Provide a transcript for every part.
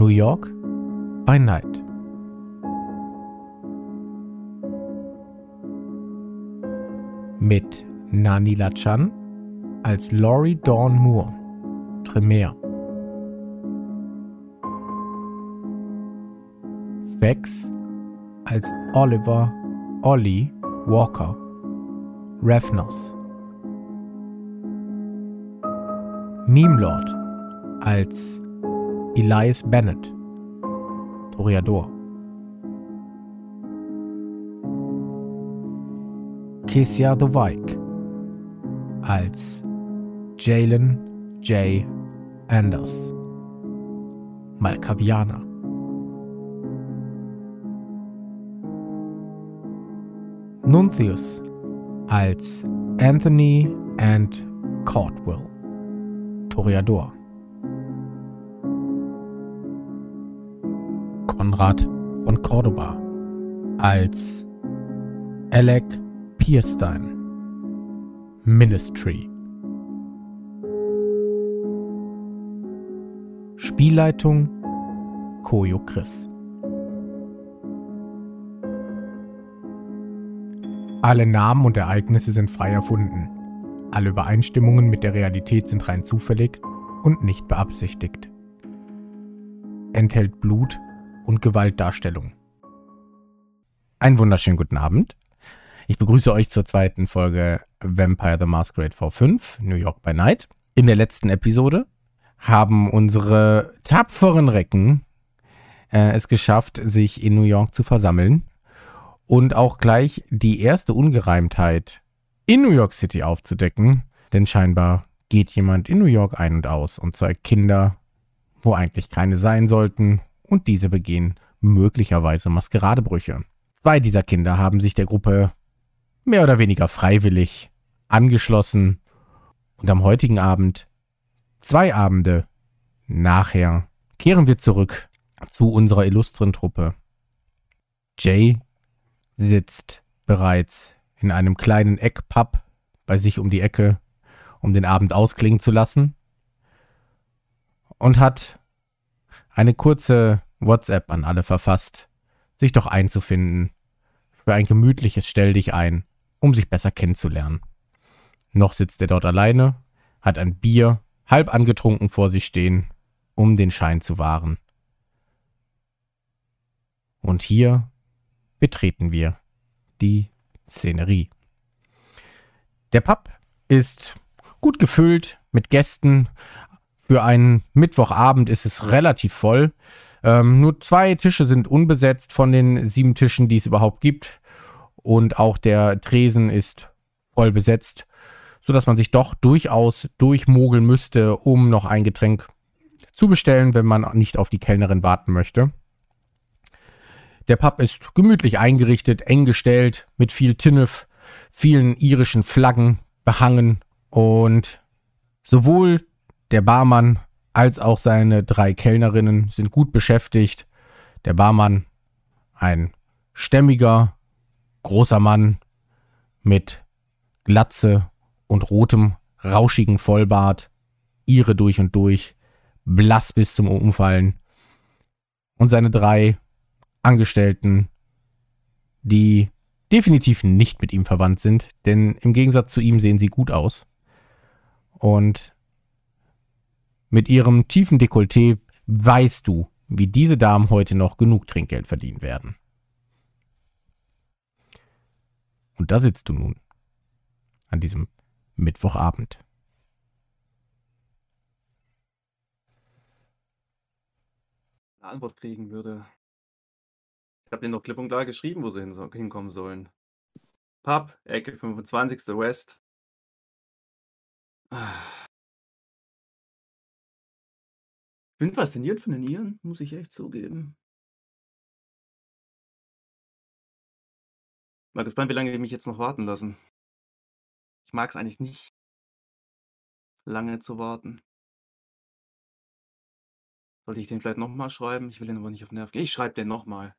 New York by Night. Mit Nani Lachan als Laurie Dawn Moore, Tremere. Vex als Oliver Ollie Walker, Ravnos. Meme Lord als Elias Bennett, Toreador. Kesia the Vike als Jalen J. Anders, Malkavianer. Nuncius als Anthony and Caldwell, Toreador. Konrad von Cordoba als Alec Pierstein, Ministry. Spielleitung Koyo Chris. Alle Namen und Ereignisse sind frei erfunden. Alle Übereinstimmungen mit der Realität sind rein zufällig und nicht beabsichtigt. Enthält Blut und Gewaltdarstellung. Einen wunderschönen guten Abend. Ich begrüße euch zur zweiten Folge Vampire the Masquerade V5, New York by Night. In der letzten Episode haben unsere tapferen Recken äh, es geschafft, sich in New York zu versammeln und auch gleich die erste Ungereimtheit in New York City aufzudecken, denn scheinbar geht jemand in New York ein und aus und zeugt Kinder, wo eigentlich keine sein sollten, und diese begehen möglicherweise Maskeradebrüche. Zwei dieser Kinder haben sich der Gruppe mehr oder weniger freiwillig angeschlossen und am heutigen Abend, zwei Abende nachher, kehren wir zurück zu unserer illustren Truppe. Jay sitzt bereits in einem kleinen Eckpub bei sich um die Ecke, um den Abend ausklingen zu lassen, und hat eine kurze WhatsApp an alle verfasst, sich doch einzufinden für ein gemütliches Stell dich ein, um sich besser kennenzulernen. Noch sitzt er dort alleine, hat ein Bier halb angetrunken vor sich stehen, um den Schein zu wahren. Und hier betreten wir die Szenerie. Der Pub ist gut gefüllt mit Gästen. Für einen Mittwochabend ist es relativ voll. Ähm, nur zwei Tische sind unbesetzt von den sieben Tischen, die es überhaupt gibt. Und auch der Tresen ist voll besetzt, sodass man sich doch durchaus durchmogeln müsste, um noch ein Getränk zu bestellen, wenn man nicht auf die Kellnerin warten möchte. Der Pub ist gemütlich eingerichtet, eng gestellt, mit viel Tinnef, vielen irischen Flaggen behangen und sowohl der Barmann als auch seine drei Kellnerinnen sind gut beschäftigt. Der Barmann, ein stämmiger, großer Mann mit Glatze und rotem, rauschigen Vollbart, ihre durch und durch, blass bis zum Umfallen. Und seine drei Angestellten, die definitiv nicht mit ihm verwandt sind, denn im Gegensatz zu ihm sehen sie gut aus. Und mit ihrem tiefen Dekolleté weißt du, wie diese Damen heute noch genug Trinkgeld verdienen werden. Und da sitzt du nun, an diesem Mittwochabend. Eine Antwort kriegen würde. Ich habe denen noch klipp und klar geschrieben, wo sie hin so hinkommen sollen. Pub, Ecke 25. West. Bin fasziniert von den Iren, muss ich echt zugeben. Mal gespannt, wie lange die mich jetzt noch warten lassen. Ich mag es eigentlich nicht, lange zu warten. Sollte ich den vielleicht nochmal schreiben? Ich will den aber nicht auf Nerv gehen. Ich schreibe den nochmal.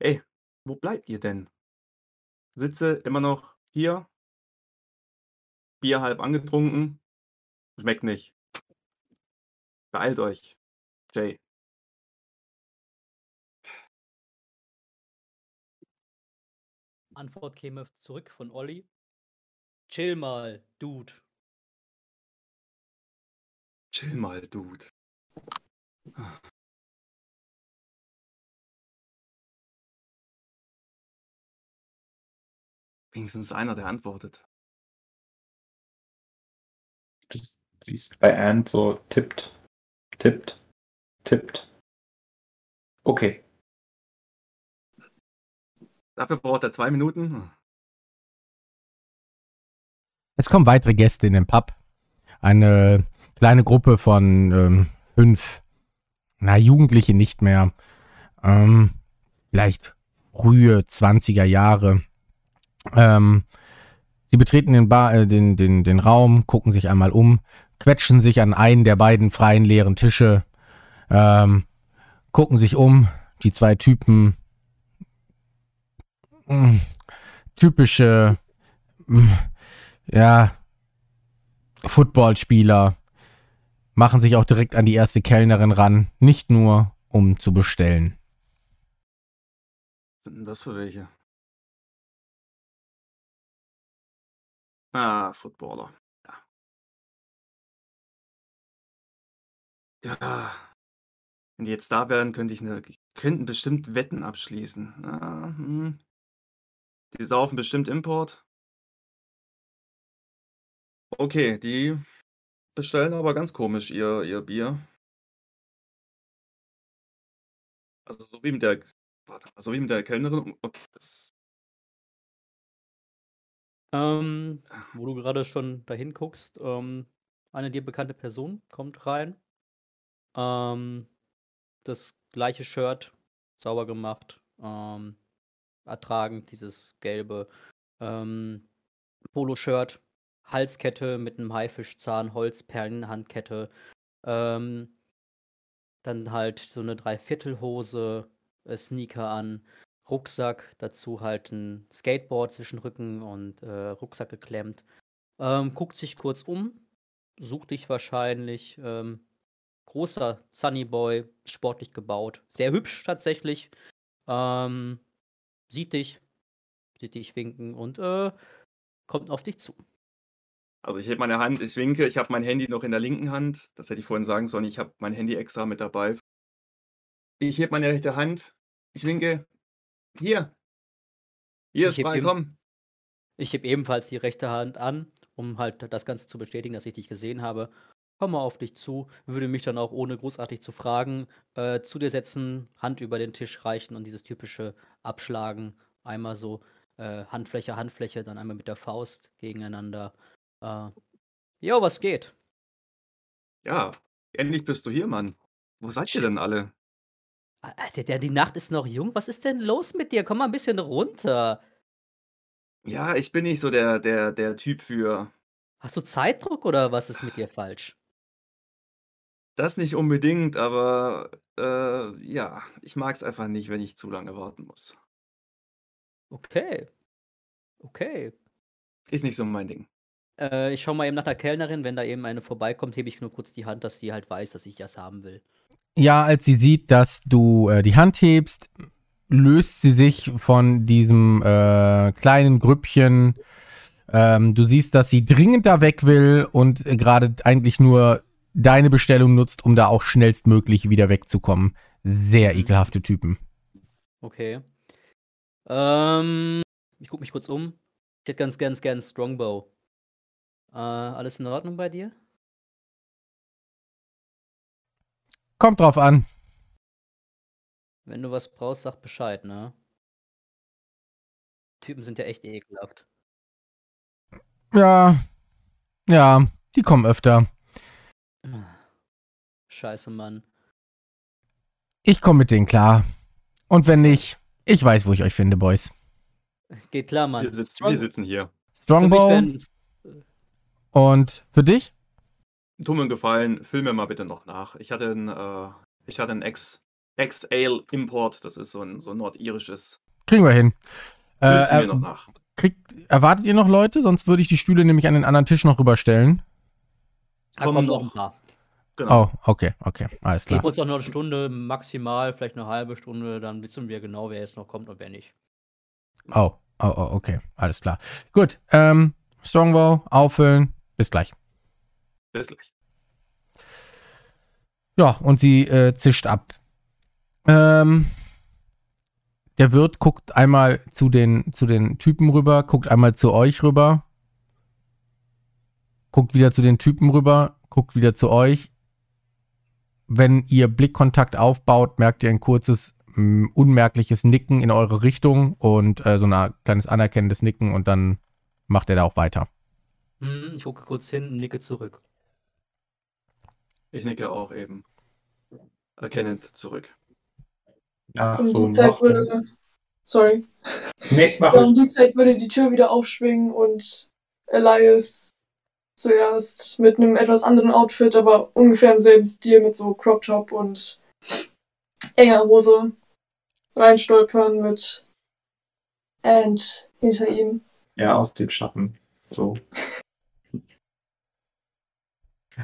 Ey, wo bleibt ihr denn? Sitze immer noch hier. Bier halb angetrunken. Schmeckt nicht. Beeilt euch. Jay. Antwort käme zurück von Olli. Chill mal, Dude. Chill mal, Dude. Wenigstens einer, der antwortet. Du siehst bei Anne so tippt, tippt, tippt. Okay. Dafür braucht er zwei Minuten. Es kommen weitere Gäste in den Pub. Eine kleine Gruppe von ähm, fünf, na, Jugendliche nicht mehr. Ähm, vielleicht frühe 20er Jahre. Ähm, sie betreten den, Bar, äh, den, den, den Raum, gucken sich einmal um, quetschen sich an einen der beiden freien leeren Tische, ähm, gucken sich um. Die zwei Typen, mh, typische, mh, ja, Footballspieler, machen sich auch direkt an die erste Kellnerin ran, nicht nur um zu bestellen. Was sind denn das für welche? Ah, Footballer. Ja. Wenn die jetzt da wären, könnte ich eine, könnten bestimmt Wetten abschließen. Ah, hm. Die saufen bestimmt Import. Okay, die bestellen aber ganz komisch ihr, ihr Bier. Also so wie mit der, warte, so wie mit der Kellnerin. Okay, das, Ähm, wo du gerade schon dahin guckst, ähm, eine dir bekannte Person kommt rein. Ähm, das gleiche Shirt, sauber gemacht, ähm, ertragen, dieses gelbe ähm, Poloshirt, Halskette mit einem Haifischzahn, Holzperlen, Handkette, ähm, dann halt so eine Dreiviertelhose, äh, Sneaker an, Rucksack, dazu halt ein Skateboard zwischen Rücken und äh, Rucksack geklemmt. Ähm, guckt sich kurz um, sucht dich wahrscheinlich. Ähm, großer Sunnyboy, sportlich gebaut, sehr hübsch tatsächlich. Ähm, sieht dich, sieht dich winken und äh, kommt auf dich zu. also ich hebe meine Hand, ich winke, ich habe mein Handy noch in der linken Hand. Das hätte ich vorhin sagen sollen. Ich habe mein Handy extra mit dabei. Ich hebe meine rechte Hand, ich winke. Hier. Hier ist frei, komm. Ich heb ebenfalls die rechte Hand an, um halt das Ganze zu bestätigen, dass ich dich gesehen habe. Komme auf dich zu, würde mich dann auch ohne großartig zu fragen, äh, zu dir setzen, Hand über den Tisch reichen und dieses typische Abschlagen. Einmal so äh, Handfläche, Handfläche, dann einmal mit der Faust gegeneinander. Äh, jo, was geht? Ja, endlich bist du hier, Mann. Wo seid ihr denn alle? Alter, der, die Nacht ist noch jung. Was ist denn los mit dir? Komm mal ein bisschen runter. Ja, ich bin nicht so der, der, der Typ für Hast du Zeitdruck oder was ist mit dir falsch? Das nicht unbedingt, aber äh, ja, ich mag es einfach nicht, wenn ich zu lange warten muss. Okay. Okay. Ist nicht so mein Ding. Äh, ich schau mal eben nach der Kellnerin. Wenn da eben eine vorbeikommt, hebe ich nur kurz die Hand, dass sie halt weiß, dass ich das haben will. Ja, als sie sieht, dass du äh, die Hand hebst, löst sie sich von diesem äh, kleinen Grüppchen. Ähm, du siehst, dass sie dringend da weg will und äh, gerade eigentlich nur deine Bestellung nutzt, um da auch schnellstmöglich wieder wegzukommen. Sehr Mhm. ekelhafte Typen. Okay. Ähm, ich gucke mich kurz um. Ich hätte ganz, ganz gern Strongbow. Äh, alles in Ordnung bei dir? Kommt drauf an. Wenn du was brauchst, sag Bescheid, ne? Typen sind ja echt ekelhaft. Ja, ja, die kommen öfter. Scheiße, Mann. Ich komme mit denen klar. Und wenn nicht, ich weiß, wo ich euch finde, Boys. Geht klar, Mann. Wir, sitzt, wir sitzen hier. Strongbow und für dich? Einen Gefallen, füll mir mal bitte noch nach. Ich hatte einen, äh, ich hatte einen Ex, Ex-Ale Import, das ist so ein, so ein nordirisches. Kriegen wir hin. Äh, äh, noch nach. kriegt, erwartet ihr noch Leute? Sonst würde ich die Stühle nämlich an den anderen Tisch noch rüberstellen. Da kommen noch ein noch- paar. Genau. Oh, okay, okay, alles Gib klar. uns auch noch eine Stunde, maximal, vielleicht eine halbe Stunde, dann wissen wir genau, wer jetzt noch kommt und wer nicht. Oh, oh, oh, okay, alles klar. Gut, ähm, Strongbow, auffüllen, bis gleich. Bis gleich. Ja, und sie äh, zischt ab. Ähm, der Wirt guckt einmal zu den, zu den Typen rüber, guckt einmal zu euch rüber, guckt wieder zu den Typen rüber, guckt wieder zu euch. Wenn ihr Blickkontakt aufbaut, merkt ihr ein kurzes, unmerkliches Nicken in eure Richtung und äh, so ein kleines anerkennendes Nicken und dann macht er da auch weiter. Hm, ich gucke kurz hin und nicke zurück. Ich nicke auch eben. Erkennend zurück. Um so, die Zeit würde. Sorry. Nee, mach Ja, um die Zeit würde die Tür wieder aufschwingen und Elias zuerst mit einem etwas anderen Outfit, aber ungefähr im selben Stil mit so Crop Top und enger Hose reinstolpern mit And hinter ihm. Ja, aus dem Schatten. So.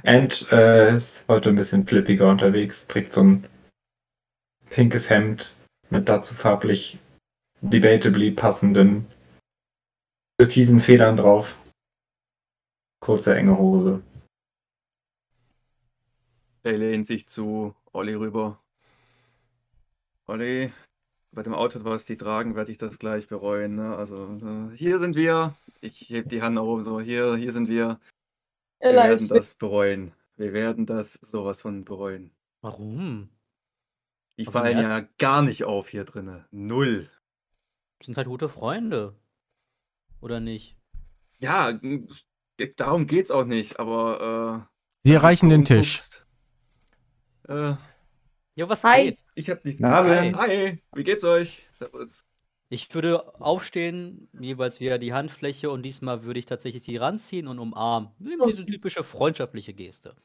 And äh, ist heute ein bisschen flippiger unterwegs, trägt so ein pinkes Hemd mit dazu farblich debatably passenden türkisen Federn drauf. Kurze, enge Hose. Der lehnt sich zu Olli rüber. Olli, bei dem Outfit, was die tragen, werde ich das gleich bereuen. Ne? Also, äh, hier sind wir. Ich heb die Hand nach oben, so, hier, hier sind wir. Wir Elias, werden das bereuen. Wir werden das sowas von bereuen. Warum? Die Also fallen ja gar nicht auf hier drinne. Null. Sind halt gute Freunde. Oder nicht? Ja, darum geht's auch nicht, aber. Äh, erreichen wenn den Tisch. Äh, Ja, was Hi. geht? ich hab nicht. Na, Hi, hi, wie geht's euch? Servus. Ich würde aufstehen, jeweils wieder die Handfläche und diesmal würde ich tatsächlich sie ranziehen und umarmen. Eben Oh, diese süß. typische freundschaftliche Geste.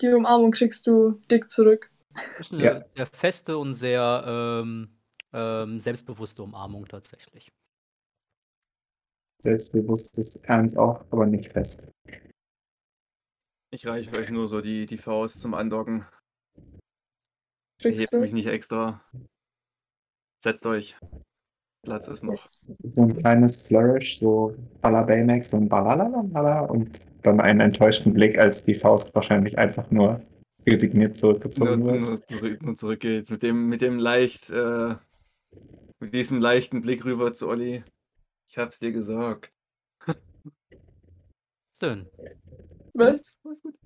die Umarmung kriegst du dick zurück. Das ist eine Ja. sehr feste und sehr ähm, ähm, selbstbewusste Umarmung tatsächlich. Selbstbewusstes Ernst auch, aber nicht fest. Ich reiche euch nur so die, die Faust zum Andocken. Hebt mich nicht extra. Setzt euch. Platz ist noch. So ein kleines Flourish, so à la Baymax, so ein Balalalala und dann einen enttäuschten Blick, als die Faust wahrscheinlich einfach nur resigniert Nur, zurückgezogen wird. nur, zurück, nur zurückgeht. Mit dem, mit dem leicht, äh, mit diesem leichten Blick rüber zu Olli. Ich hab's dir gesagt. Was denn? Was? Alles gut.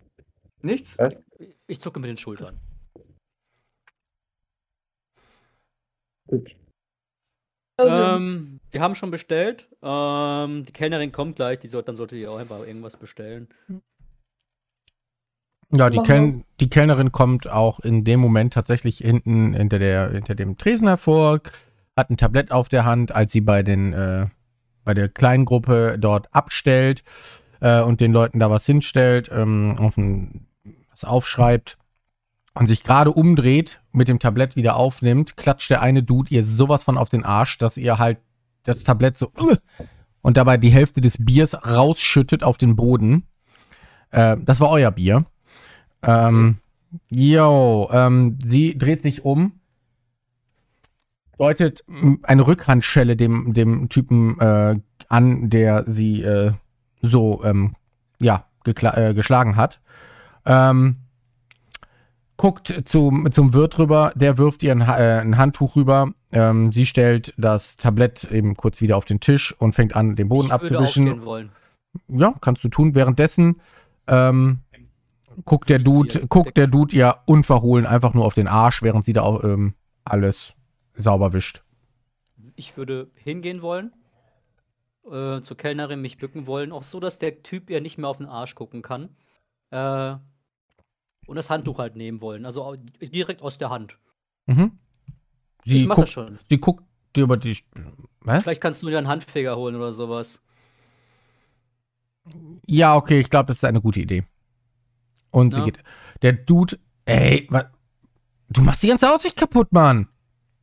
Nichts? Was? Ich zucke mit den Schultern. Gut. Also, Ähm, wir haben schon bestellt. Ähm, die Kellnerin kommt gleich. Die soll, dann sollte ihr auch einfach irgendwas bestellen. Ja, die, Kel die Kellnerin kommt auch in dem Moment tatsächlich hinten hinter, der, hinter dem Tresen hervor, hat ein Tablett auf der Hand, als sie bei, den, äh, bei der kleinen Gruppe dort abstellt äh, und den Leuten da was hinstellt, ähm, auf ein, was aufschreibt und sich gerade umdreht, mit dem Tablett wieder aufnimmt, klatscht der eine Dude ihr sowas von auf den Arsch, dass ihr halt das Tablett so und dabei die Hälfte des Biers rausschüttet auf den Boden. Äh, das war euer Bier. Ähm, ähm, sie dreht sich um, deutet eine Rückhandschelle dem, dem Typen äh, an, der sie äh, so, ähm, ja, äh, geschlagen hat. Ähm, guckt zum, zum Wirt rüber, der wirft ihr ein, äh, ein Handtuch rüber. Ähm, sie stellt das Tablett eben kurz wieder auf den Tisch und fängt an, den Boden ich abzuwischen. wollen. Ja, kannst du tun. Währenddessen ähm, guckt der Dude, guckt der. Dude ihr unverhohlen einfach nur auf den Arsch, während sie da auch, ähm, alles sauber wischt. Ich würde hingehen wollen, äh, zur Kellnerin mich bücken wollen, auch so, dass der Typ ihr nicht mehr auf den Arsch gucken kann. Äh, und das Handtuch halt nehmen wollen. Also direkt aus der Hand. Mhm. Sie, ich mache das schon. sie guckt dir über die. Was? Vielleicht kannst du dir einen Handfeger holen oder sowas. Ja, okay, ich glaube, das ist eine gute Idee. Und sie Ja. geht. Der Dude, ey, was? Du machst die ganze Aussicht kaputt, Mann.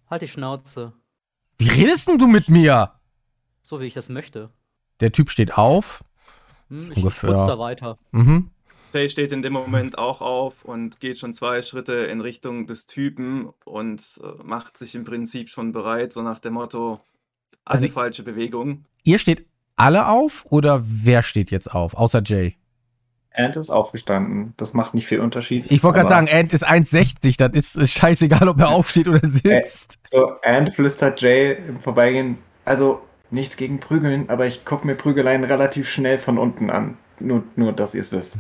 Halt die Schnauze. Wie redest denn du mit mir? So wie ich das möchte. Der Typ steht auf. Hm, ich Ungefähr. putze da weiter. Mhm. Jay steht in dem Moment auch auf und geht schon zwei Schritte in Richtung des Typen und äh, macht sich im Prinzip schon bereit, so nach dem Motto, alle Also- falsche Bewegung. Ihr steht alle auf oder wer steht jetzt auf? Außer Jay. Ant ist aufgestanden. Das macht nicht viel Unterschied. Ich wollte gerade sagen, Ant ist 1,60. Das ist scheißegal, ob er aufsteht oder sitzt. So, Ant flüstert Jay im Vorbeigehen. Also, nichts gegen Prügeln, aber ich gucke mir Prügeleien relativ schnell von unten an. Nur, nur dass ihr es wisst.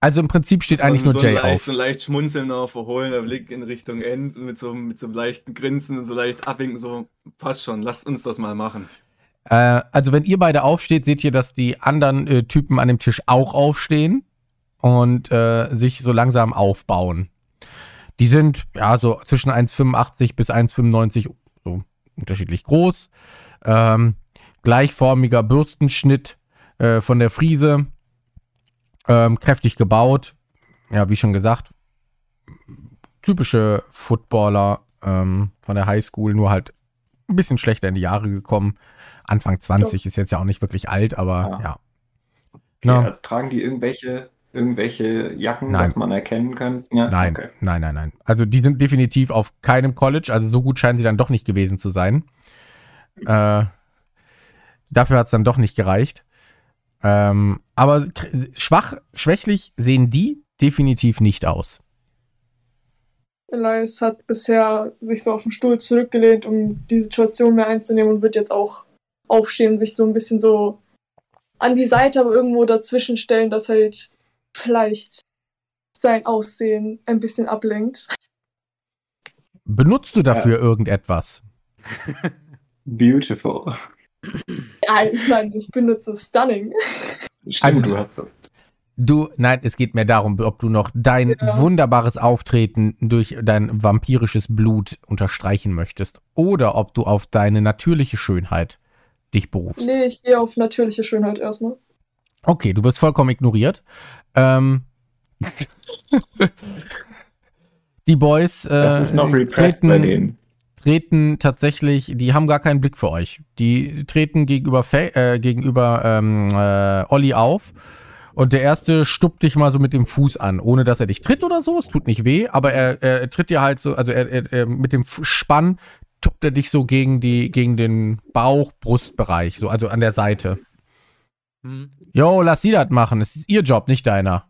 Also im Prinzip steht So- eigentlich nur so Jay ein leicht, auf. So ein leicht schmunzelnder, verhohlener Blick in Richtung End mit so, mit so einem leichten Grinsen, so leicht abwinken, so passt schon, lasst uns das mal machen. Äh, also wenn ihr beide aufsteht, seht ihr, dass die anderen äh, Typen an dem Tisch auch aufstehen und äh, sich so langsam aufbauen. Die sind ja so zwischen 1,85 bis 1,95 so unterschiedlich groß. Ähm, gleichformiger Bürstenschnitt äh, von der Friese. Ähm, kräftig gebaut. Ja, wie schon gesagt, typische Footballer ähm, von der Highschool, nur halt ein bisschen schlechter in die Jahre gekommen. Anfang 20 ist jetzt ja auch nicht wirklich alt, aber Ja. ja. Okay, Ja. also tragen die irgendwelche, irgendwelche Jacken, Nein. dass man erkennen kann? Ja, Nein, Okay. nein, nein, nein. Also die sind definitiv auf keinem College, also so gut scheinen sie dann doch nicht gewesen zu sein. Äh, dafür hat es dann doch nicht gereicht. Ähm, aber schwach, schwächlich sehen die definitiv nicht aus. Elias hat bisher sich so auf den Stuhl zurückgelehnt, um die Situation mehr einzunehmen und wird jetzt auch aufstehen sich so ein bisschen so an die Seite, aber irgendwo dazwischen stellen, dass halt vielleicht sein Aussehen ein bisschen ablenkt. Benutzt du dafür irgendetwas? Beautiful. Ja, ich meine, ich benutze Stunning. Stimmt, Also- du hast das. Du, nein, es geht mehr darum, ob du noch dein Ja. wunderbares Auftreten durch dein vampirisches Blut unterstreichen möchtest oder ob du auf deine natürliche Schönheit dich berufst. Nee, ich gehe auf natürliche Schönheit erstmal. Okay, du wirst vollkommen ignoriert. Ähm, die Boys äh, treten, treten tatsächlich, die haben gar keinen Blick für euch. Die treten gegenüber, äh, gegenüber ähm, äh, Olli auf und der erste stuppt dich mal so mit dem Fuß an, ohne dass er dich tritt oder so. Es tut nicht weh, aber er, er, tritt dir halt so, also er, er, er mit dem Spann tuppt er dich so gegen die, gegen den Bauch-Brustbereich, so also an der Seite. Hm. Jo, lass sie das machen. Es ist ihr Job, nicht deiner.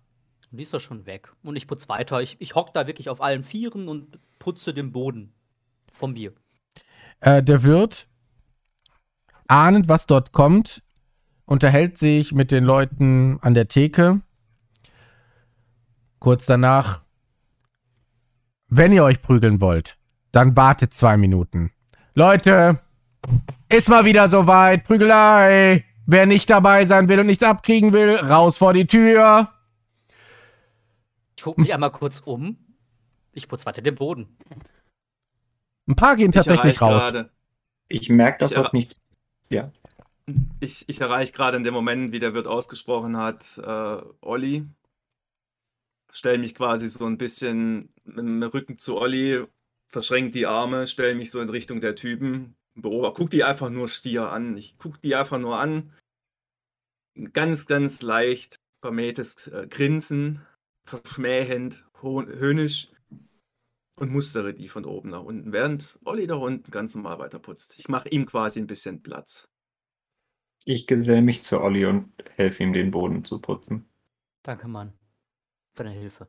Die ist doch schon weg. Und ich putze weiter. Ich, ich hock da wirklich auf allen Vieren und putze den Boden vom Bier. Äh, der Wirt, ahnend, was dort kommt, unterhält sich mit den Leuten an der Theke. Kurz danach, wenn ihr euch prügeln wollt, dann wartet zwei Minuten. Leute, ist mal wieder soweit. Prügelei. Wer nicht dabei sein will und nichts abkriegen will, raus vor die Tür. Ich gucke mich einmal kurz um. Ich putze weiter den Boden. Ein paar gehen tatsächlich raus. Gerade, Ich merke, dass Ich das nichts. ich ich erreiche gerade in dem Moment, wie der Wirt ausgesprochen hat, äh, Olli. Stell mich quasi so ein bisschen mit dem Rücken zu Olli, verschränk die Arme, stell mich so in Richtung der Typen, beobachte, guck die einfach nur stier an. Ich guck die einfach nur an. Ein Ganz, ganz leicht vermähtes äh, Grinsen, verschmähend, höhnisch und mustere die von oben nach unten, während Olli da unten ganz normal weiterputzt. Ich mache ihm quasi ein bisschen Platz. Ich geselle mich zu Olli und helfe ihm, den Boden zu putzen. Danke, Mann. Für deine Hilfe.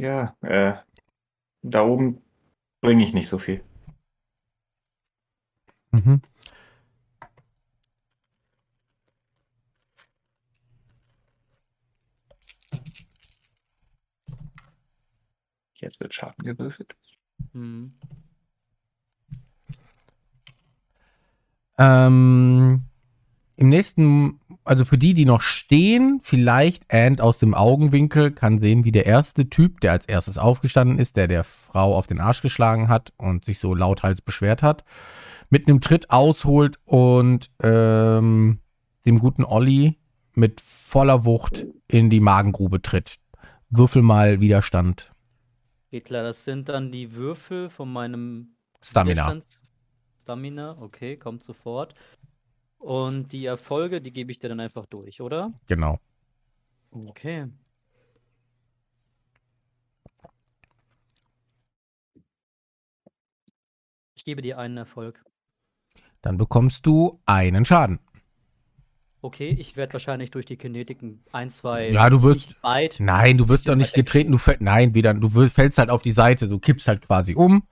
Ja, äh, da oben bringe ich nicht so viel. Mhm. Jetzt wird Schaden gewürfelt. Hm. Ähm, Im nächsten, also für die, die noch stehen, vielleicht Ant aus dem Augenwinkel kann sehen, wie der erste Typ, der als erstes aufgestanden ist, der der Frau auf den Arsch geschlagen hat und sich so lauthals beschwert hat, mit einem Tritt ausholt und ähm, dem guten Olli mit voller Wucht in die Magengrube tritt. Würfel mal Widerstand. Geht klar, das sind dann die Würfel von meinem Stamina. Widerstands- Stamina, okay, kommt sofort. Und die Erfolge, die gebe ich dir dann einfach durch, oder? Genau. Okay. Ich gebe dir einen Erfolg. Dann bekommst du einen Schaden. Okay, ich werde wahrscheinlich durch die Kinetiken ein, zwei Ja, du wirst- nicht weit. Nein, du wirst doch nicht getreten. Du fällst, nein, wieder. Du fällst halt auf die Seite. Du kippst halt quasi um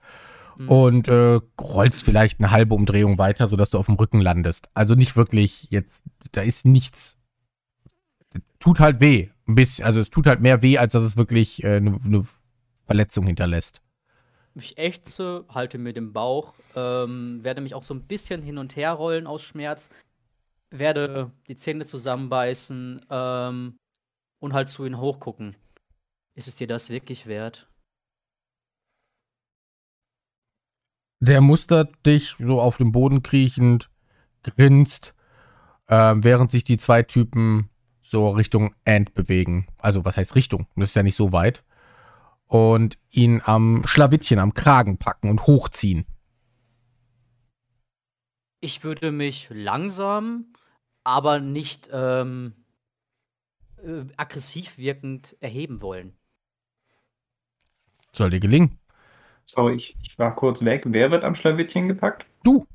Hm. und äh, rollst vielleicht eine halbe Umdrehung weiter, sodass du auf dem Rücken landest. Also nicht wirklich jetzt. Da ist nichts. Tut halt weh. Ein bisschen. Also es tut halt mehr weh, als dass es wirklich eine äh, ne- ne Verletzung hinterlässt. Ich ächze, halte mir den Bauch, ähm, werde mich auch so ein bisschen hin und her rollen aus Schmerz, werde die Zähne zusammenbeißen ähm, und halt zu ihm hochgucken. Ist es dir das wirklich wert? Der mustert dich so auf dem Boden kriechend, grinst, ähm, während sich die zwei Typen so Richtung Ant bewegen. Also was heißt Richtung? Das ist ja nicht so weit. Und ihn am Schlawittchen, am Kragen packen und hochziehen. Ich würde mich langsam, aber nicht ähm, äh, aggressiv wirkend erheben wollen. Soll dir gelingen. Sorry, ich, ich war kurz weg. Wer wird am Schlawittchen gepackt? Du.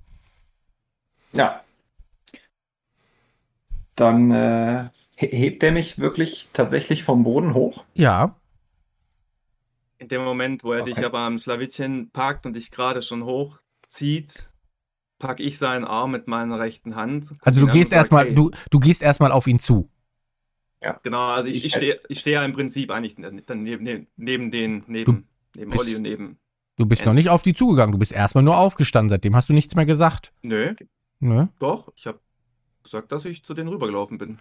Ja. Dann äh, he- hebt er mich wirklich tatsächlich vom Boden hoch. Ja. In dem Moment, wo er dich Okay. aber am Schlawittchen packt und dich gerade schon hochzieht, packe ich seinen Arm mit meiner rechten Hand. Also ihn du gehst erstmal, "Hey." du, du gehst erstmal auf ihn zu. Genau, also ich, Ich ich stehe ich stehe ja im Prinzip eigentlich dann neben, neben, neben den, neben, neben Olli und neben. Du bist Ant. noch nicht auf die zugegangen. Du bist erstmal nur aufgestanden. Seitdem hast du nichts mehr gesagt. Nö, Ne? doch, ich habe gesagt, dass ich zu denen rübergelaufen bin.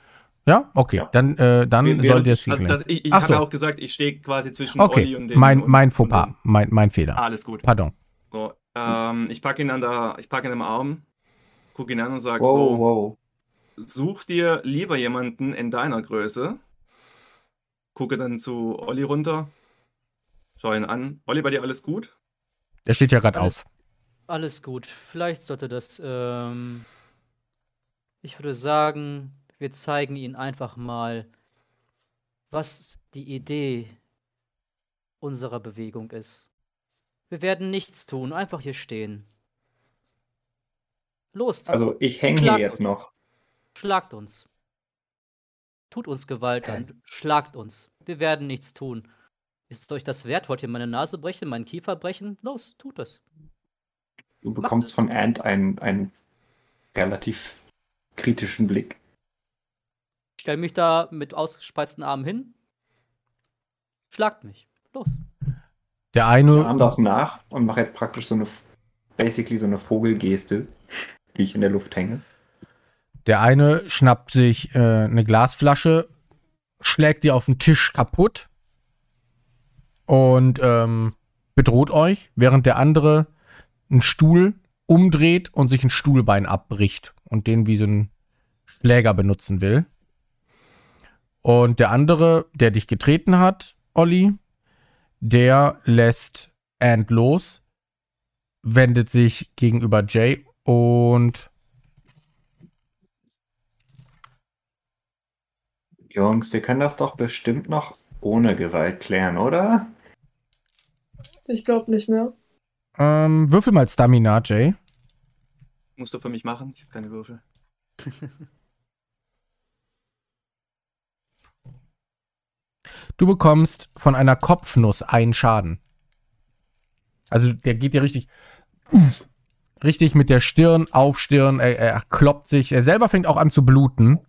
Ja? Okay. Ja. Dann, äh, dann Wir- wir- soll dir das Also das, ich ich habe so. auch gesagt, ich stehe quasi zwischen Olli Okay. und den. Mein, mein Fauxpas. Mein, mein Fehler. Alles gut. Pardon. So, ähm, ich packe ihn an der, ich packe ihn am Arm, gucke ihn an und sage Wow, so, wow. such dir lieber jemanden in deiner Größe. Gucke dann zu Olli runter, schau ihn an. Olli, bei dir alles gut? Der steht ja gerade auf. Alles gut. Vielleicht sollte das. Ähm, ich würde sagen, wir zeigen Ihnen einfach mal, was die Idee unserer Bewegung ist. Wir werden nichts tun, einfach hier stehen. Los, Also ich hänge hier jetzt uns. noch. schlagt uns. Tut uns Gewalt an, schlagt uns. Wir werden nichts tun. Ist euch das wert? Wollt ihr meine Nase brechen, meinen Kiefer brechen? Los, tut es. Du bekommst es. von Ant einen, einen relativ kritischen Blick. Ich stelle mich da mit ausgespreizten Armen hin. Schlagt mich. Los. Der Ich eine, ahme das nach und mache jetzt praktisch so eine, basically so eine Vogelgeste, wie ich in der Luft hänge. der eine schnappt sich äh, eine Glasflasche, schlägt die auf den Tisch kaputt und ähm, bedroht euch, während der andere einen Stuhl umdreht und sich ein Stuhlbein abbricht und den wie so einen Schläger benutzen will. Und der andere, der dich getreten hat, Olli, der lässt Ant los, wendet sich gegenüber Jay und Jungs, wir können das doch bestimmt noch ohne Gewalt klären, oder? Ich glaube nicht mehr. ähm, würfel mal Stamina, Jay. Musst du für mich machen? Ich habe keine Würfel. Du bekommst von einer Kopfnuss einen Schaden. Also der geht dir richtig, richtig mit der Stirn auf Stirn, er, er kloppt sich, er selber fängt auch an zu bluten.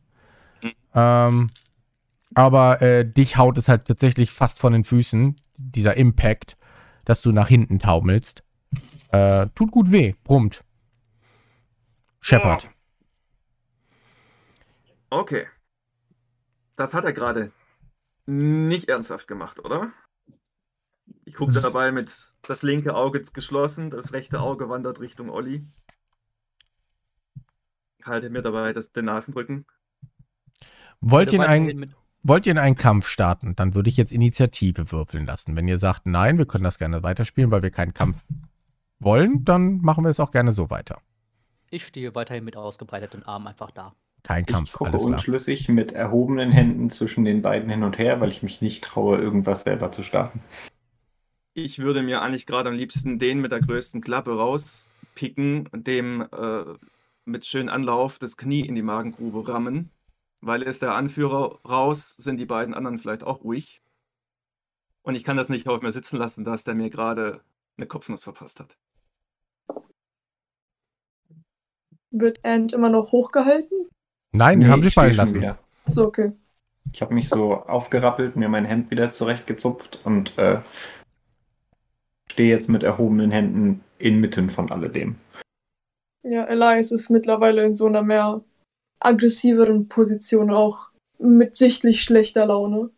Ähm, aber äh, dich haut es halt tatsächlich fast von den Füßen, dieser Impact, dass du nach hinten taumelst. Äh, tut gut weh, brummt. Shepard. Okay. Das hat er gerade nicht ernsthaft gemacht, oder? Ich gucke dabei mit das linke Auge geschlossen, das rechte Auge wandert Richtung Olli. Halte mir dabei das, den Nasendrücken. Wollt ihr, einen, mit- wollt ihr in einen Kampf starten, dann würde ich jetzt Initiative würfeln lassen. Wenn ihr sagt, nein, wir können das gerne weiterspielen, weil wir keinen Kampf wollen, dann machen wir es auch gerne so weiter. Ich stehe weiterhin mit ausgebreiteten Armen einfach da. Kein Ich Kampf, gucke alles klar. unschlüssig mit erhobenen Händen zwischen den beiden hin und her, weil ich mich nicht traue, irgendwas selber zu starten. Ich würde mir eigentlich gerade am liebsten den mit der größten Klappe rauspicken und dem äh, mit schönem Anlauf das Knie in die Magengrube rammen. Weil ist der Anführer raus, sind die beiden anderen vielleicht auch ruhig. Und ich kann das nicht auf mir sitzen lassen, dass der mir gerade eine Kopfnuss verpasst hat. Wird Ant immer noch hochgehalten? Nein, den Nee, haben sie ich stehe fallen lassen. wieder. So, okay. Ich habe mich so aufgerappelt, mir mein Hemd wieder zurechtgezupft und äh, stehe jetzt mit erhobenen Händen inmitten von alledem. Ja, Elias ist mittlerweile in so einer mehr aggressiveren Position, auch mit sichtlich schlechter Laune.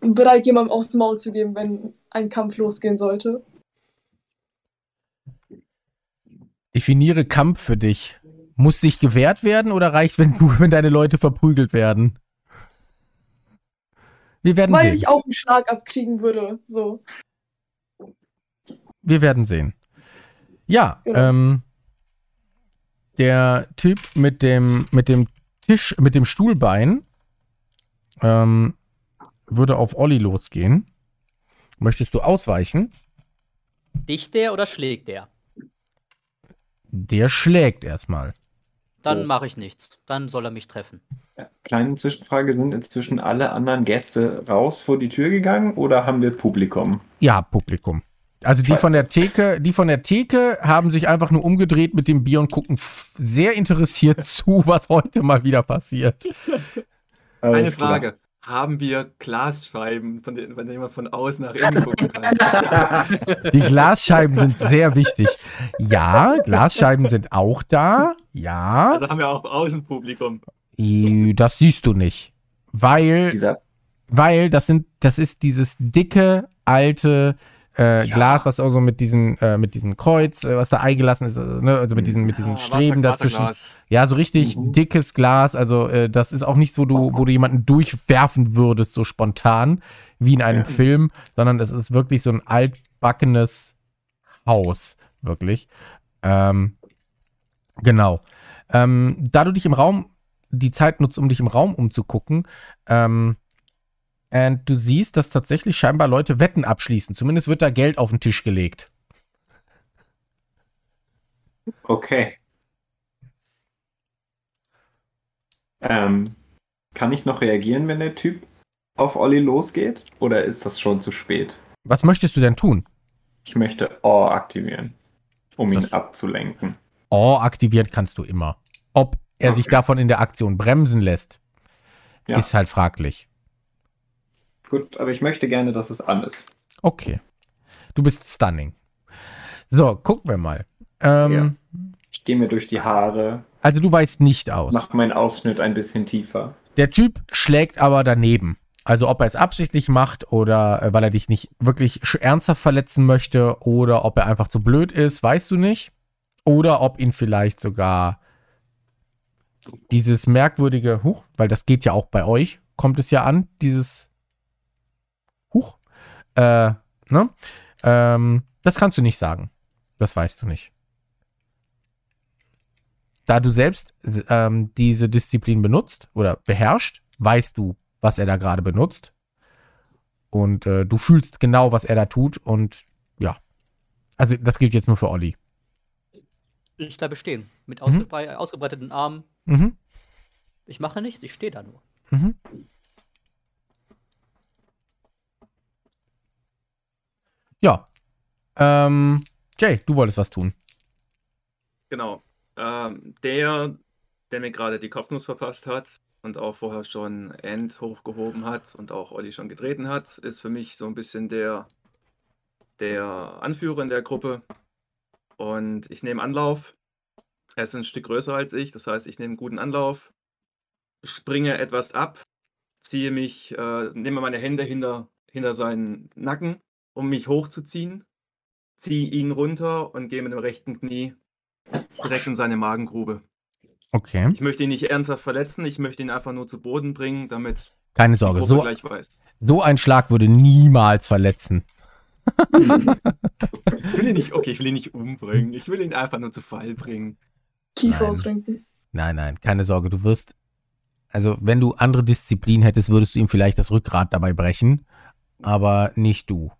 Bereit, jemandem aufs Maul zu geben, wenn ein Kampf losgehen sollte. Definiere Kampf für dich. Muss sich gewehrt werden oder reicht, wenn du, wenn deine Leute verprügelt werden? Wir werden Weil sehen. ich auch einen Schlag abkriegen würde. So. Wir werden sehen. Ja, Genau. ähm, der Typ mit dem, mit dem Tisch, mit dem Stuhlbein ähm, würde auf Olli losgehen. Möchtest du ausweichen? Dicht der oder schlägt der? Der schlägt erstmal. Dann Oh. mache ich nichts. Dann soll er mich treffen. Kleine Zwischenfrage, sind inzwischen alle anderen Gäste raus vor die Tür gegangen oder haben wir Publikum? Ja, Publikum. Also die von der Theke, die von der Theke haben sich einfach nur umgedreht mit dem Bier und gucken sehr interessiert zu, was heute mal wieder passiert. Eine Alles klar. Frage. Haben wir Glasscheiben, von denen, von denen man von außen nach innen gucken kann? Die Glasscheiben sind sehr wichtig. Ja, Glasscheiben sind auch da. Ja, Also haben wir auch Außenpublikum. Äh, das siehst du nicht. Weil, Dieser, weil das sind, das ist dieses dicke, alte äh, Ja. Glas, was auch so mit diesem, äh, mit diesem Kreuz, äh, was da eingelassen ist, äh, ne? also mit diesen, mit diesen Ja, Streben Wasser- dazwischen. Wasserglas. Ja, so richtig Mhm. dickes Glas. Also äh, das ist auch nicht so, du, wo du jemanden durchwerfen würdest, so spontan, wie in einem Ja. Film, sondern es ist wirklich so ein altbackenes Haus, wirklich. Ähm, genau. Ähm, da du dich im Raum, die Zeit nutzt, um dich im Raum umzugucken, ähm, und du siehst, dass tatsächlich scheinbar Leute Wetten abschließen. Zumindest wird da Geld auf den Tisch gelegt. okay. Ähm, kann ich noch reagieren, wenn der Typ auf Olli losgeht? Oder ist das schon zu spät? Was möchtest du denn tun? Ich möchte Awe aktivieren, um ihn Das- abzulenken. Oh, aktiviert kannst du immer. Ob er sich Okay. davon in der Aktion bremsen lässt, Ja. ist halt fraglich. Gut, aber ich möchte gerne, dass es an ist. Okay. Du bist stunning. So, gucken wir mal. Ähm, Ich gehe mir durch die Haare, Also du weißt nicht aus. mache meinen Ausschnitt ein bisschen tiefer. Der Typ schlägt aber daneben. Also ob er es absichtlich macht oder äh, weil er dich nicht wirklich ernsthaft verletzen möchte oder ob er einfach zu blöd ist, weißt du nicht. Oder ob ihn vielleicht sogar dieses merkwürdige Huch, weil das geht ja auch bei euch, kommt es ja an, dieses. Äh, ne? Ähm, das kannst du nicht sagen. Das weißt du nicht. Da du selbst ähm, diese Disziplin benutzt oder beherrscht, weißt du, was er da gerade benutzt. Und äh, du fühlst genau, was er da tut. Und ja. Also, das gilt jetzt nur für Olli. Ich bleibe stehen. Mit Mhm. ausgebrei ausgebreiteten Armen. Mhm. Ich mache nichts, ich stehe da nur. Mhm. Ja. Ähm, Jay, du wolltest was tun. Genau. Ähm, der, der mir gerade die Kopfnuss verpasst hat und auch vorher schon End hochgehoben hat und auch Olli schon getreten hat, ist für mich so ein bisschen der, der Anführer in der Gruppe. Und ich nehme Anlauf. Er ist ein Stück größer als ich, das heißt, ich nehme einen guten Anlauf, springe etwas ab, ziehe mich, äh, nehme meine Hände hinter, hinter seinen Nacken, um mich hochzuziehen, ziehe ihn runter und gehe mit dem rechten Knie direkt in seine Magengrube. Okay. Ich möchte ihn nicht ernsthaft verletzen, ich möchte ihn einfach nur zu Boden bringen, damit Keine Sorge. So, gleich weiß. so ein Schlag würde niemals verletzen. Ich will ihn nicht, okay, ich will ihn nicht umbringen. Ich will ihn einfach nur zu Fall bringen. Kiefer ausrenken. Nein, nein, keine Sorge, du wirst. Also, wenn du andere Disziplin hättest, würdest du ihm vielleicht das Rückgrat dabei brechen, aber nicht du.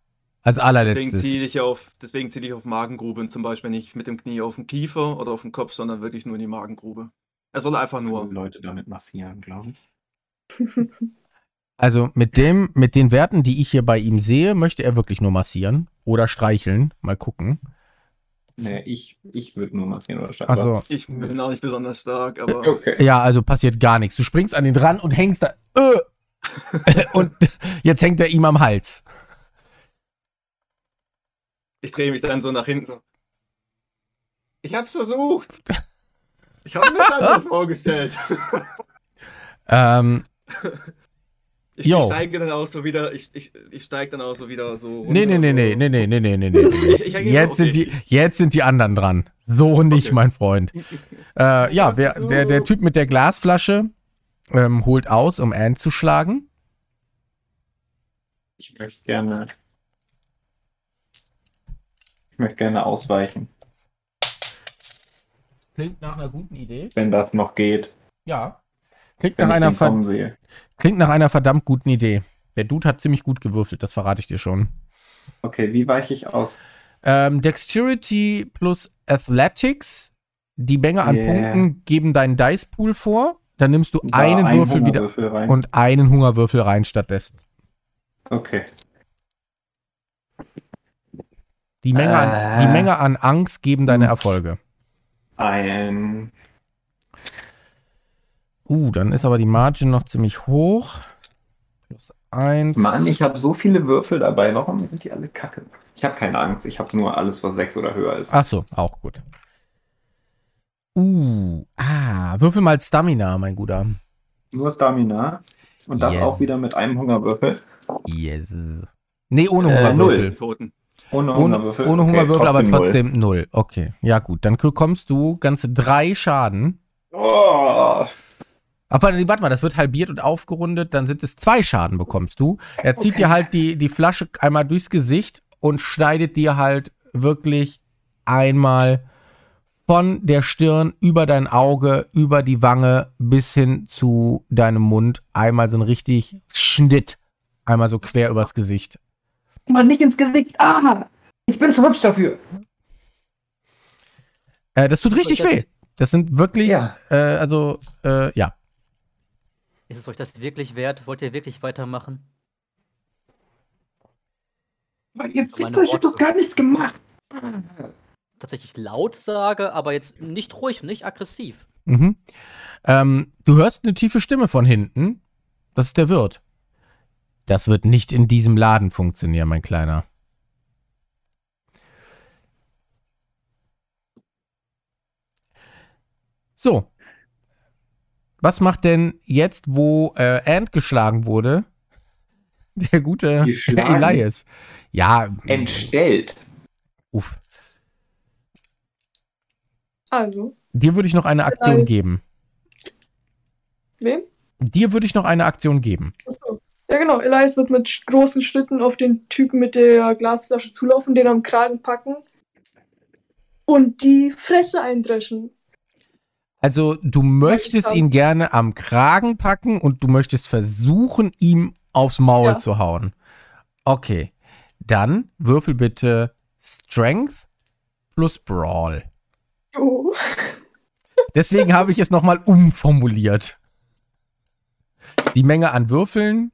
Als Deswegen allerletztes. ziele ich auf, deswegen ziele ich auf Magengrube und zum Beispiel nicht mit dem Knie auf den Kiefer oder auf den Kopf, sondern wirklich nur in die Magengrube. Er soll einfach Nur. Leute damit massieren, glaube ich. Also mit dem, mit den Werten, die ich hier bei ihm sehe, möchte er wirklich nur massieren oder streicheln. Mal gucken. Nee, ich, ich würde nur massieren oder stark. Achso. Ich bin auch nicht besonders stark, aber Okay. Ja, also passiert gar nichts. Du springst an den ran und hängst da. Äh, und jetzt hängt er ihm am Hals. Ich drehe mich dann so nach hinten. So. Ich hab's versucht. Ich habe mir das anders vorgestellt. Ähm, Ich, ich steige dann auch so wieder, ich, ich, ich steige dann auch so wieder so runter. nee, nee, nee, nee, nee, nee, nee, nee, nee, nee. Ich, Jetzt sind, die, jetzt sind die anderen dran. So nicht, Okay. mein Freund. Äh, ja, wer, der, der Typ mit der Glasflasche ähm, holt aus, um Anne zu schlagen. Ich möchte gerne. Ich möchte gerne ausweichen, Klingt nach einer guten Idee. wenn das noch geht. Ja. Klingt Wenn nach, einer ver klingt nach einer verdammt guten Idee. Der Dude hat ziemlich gut gewürfelt, das verrate ich dir schon. Okay, wie weiche ich aus? Ähm, Dexterity plus Athletics. Die Menge an Yeah. Punkten geben deinen Dice Pool vor. Dann nimmst du Da einen ein Würfel wieder rein. und einen Hungerwürfel rein stattdessen. okay. Die Menge, an, Äh. die Menge an Angst geben deine. Erfolge. Ein. Uh, dann ist aber die Margin noch ziemlich hoch. Plus eins. Mann, ich habe so viele Würfel dabei. Warum sind die alle kacke? Ich habe keine Angst. Ich habe nur alles, was sechs oder höher ist. Ach so, auch gut. Uh, ah, würfel mal Stamina, mein Guter. Nur Stamina. Und das Yes. auch wieder mit einem Hungerwürfel. Yes. Nee, ohne Äh, Hungerwürfel. Den Toten. Ohne Ohne, Hungerwürfel. ohne Okay, Hungerwürfel, aber null. trotzdem null. Okay, ja gut. Dann bekommst du ganze drei Schaden. Oh, Aber warte mal, das wird halbiert und aufgerundet, dann sind es zwei Schaden bekommst du. Er zieht Okay. dir halt die, die Flasche einmal durchs Gesicht und schneidet dir halt wirklich einmal von der Stirn über dein Auge, über die Wange bis hin zu deinem Mund einmal so ein richtig Schnitt. Einmal so quer übers Gesicht. Mann, nicht ins Gesicht. Ah, ich bin zu hübsch dafür. Äh, das tut Ist richtig euch das- weh. Das sind wirklich, Ja. äh, also, äh, ja. Ist es euch das wirklich wert? Wollt ihr wirklich weitermachen? Weil ihr hab Worte. doch gar nichts gemacht. Tatsächlich laut sage, aber jetzt nicht ruhig, nicht aggressiv. Mhm. Ähm, du hörst eine tiefe Stimme von hinten. Das ist der Wirt. Das wird nicht in diesem Laden funktionieren, mein Kleiner. So. Was macht denn jetzt, wo äh, Ant geschlagen wurde, der gute Geschlagen? Elias? Ja, Entstellt. uff. Also, Dir würde ich noch eine Aktion Elias. geben. wem? Dir würde ich noch eine Aktion geben. Achso. Ja, genau. Elias wird mit großen Schritten auf den Typen mit der Glasflasche zulaufen, den am Kragen packen und die Fresse eindreschen. Also du möchtest ihn gerne am Kragen packen und du möchtest versuchen, ihm aufs Maul Ja. zu hauen. Okay, dann würfel bitte Strength plus Brawl. Oh. Deswegen habe ich es nochmal umformuliert. Die Menge an Würfeln,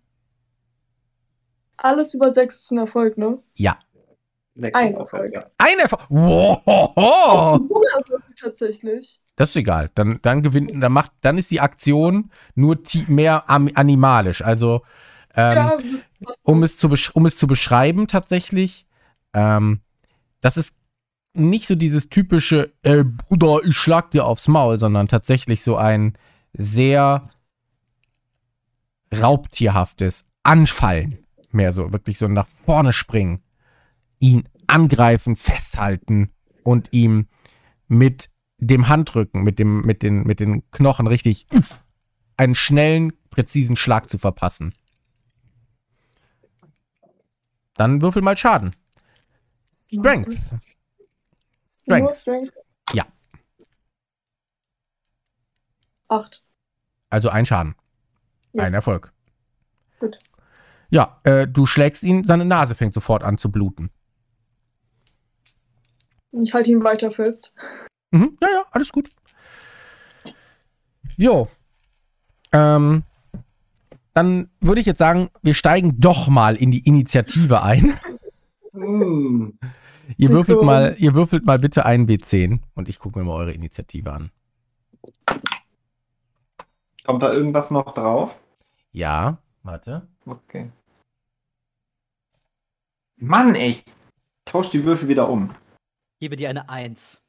Alles über sechs ist ein Erfolg, ne? ja. Sechs Ein Erfolg, Erfolg. Ein Erfolg. Wow. Tatsächlich. Das ist egal. Dann, dann gewinnt, dann macht, dann ist die Aktion nur mehr animalisch. Also ähm, ja, um es zu, um es zu beschreiben tatsächlich, ähm, das ist nicht so dieses typische, ey Bruder, ich schlag dir aufs Maul, sondern tatsächlich so ein sehr raubtierhaftes Anfallen. Mehr so, wirklich so nach vorne springen, ihn angreifen, festhalten und ihm mit dem Handrücken, mit, dem, mit, den, mit den Knochen richtig einen schnellen, präzisen Schlag zu verpassen. Dann würfel mal Schaden. Strength. Strength? Ja. Acht. Also ein Schaden. Yes. Ein Erfolg. Gut. Ja, äh, du schlägst ihn, seine Nase fängt sofort an zu bluten. Ich halte ihn weiter fest. Mhm, ja, ja, alles gut. Jo. Ähm, dann würde ich jetzt sagen, wir steigen doch mal in die Initiative ein. Hm. Ihr würfelt mal, ihr würfelt mal bitte einen W10 und ich gucke mir mal eure Initiative an. Kommt da irgendwas noch drauf? Ja, warte. Okay. Mann, ey. Tausch die Würfel wieder um. Gebe dir eine 1.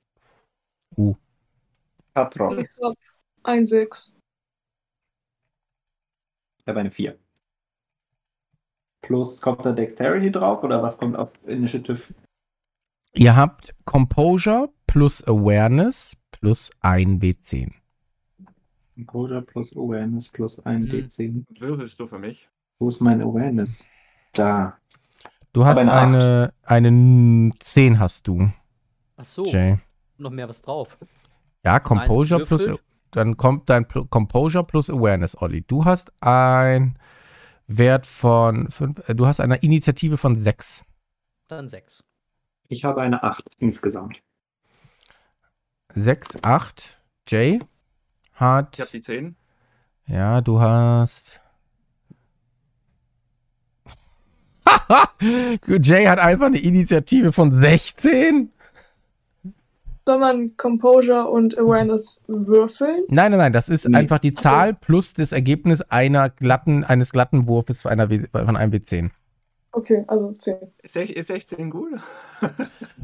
Patrock. Ich hab ein Sechs. Ich habe eine 4. Plus, kommt da Dexterity drauf oder was kommt auf Initiative? Ihr habt Composure plus Awareness plus ein W10. Composure plus Awareness plus ein Mhm. D10. Würfelst du für mich? Wo ist mein Awareness? Da. Du hast eine, eine eine 10 hast du, Ach so, Jay. noch mehr was drauf. Ja, Composure plus, dann kommt dein Pl- Composure plus Awareness, Olli. Du hast ein Wert von fünf, äh, du hast eine Initiative von 6. Dann 6. Ich habe eine 8 insgesamt. 6, 8. Jay hat, Ich habe die 10. ja, du hast. Jay hat einfach eine Initiative von 16. Soll man Composure und Awareness würfeln? Nein, nein, nein, das ist Nee. einfach die. Zahl plus das Ergebnis einer glatten, eines glatten Wurfes von, einer von einem W10. Okay, also 10. Ist, sech- ist 16 gut?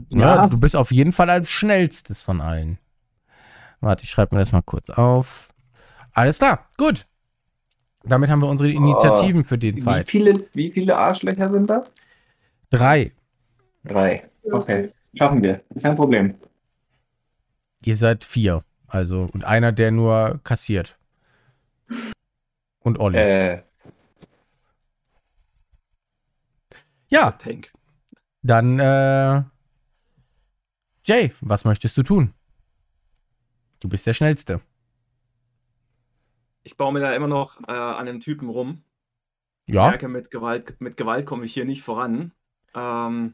Ja, Ja. du bist auf jeden Fall am schnellstes von allen. Warte, ich schreibe mir das mal kurz auf. Alles klar, gut. Damit haben wir unsere Initiativen für den Wie Fight. viele, wie viele Arschlöcher sind das? Drei. Drei. Okay. Schaffen wir. Kein Problem. Ihr seid vier. Also, und einer, der nur kassiert. Und Olli. Äh, ja, Tank. dann, äh, Jay, was möchtest du tun? Du bist der Schnellste. Ich baue mir da immer noch äh, an dem Typen rum. Ja, merke, mit Gewalt, mit Gewalt komme ich hier nicht voran. Ähm,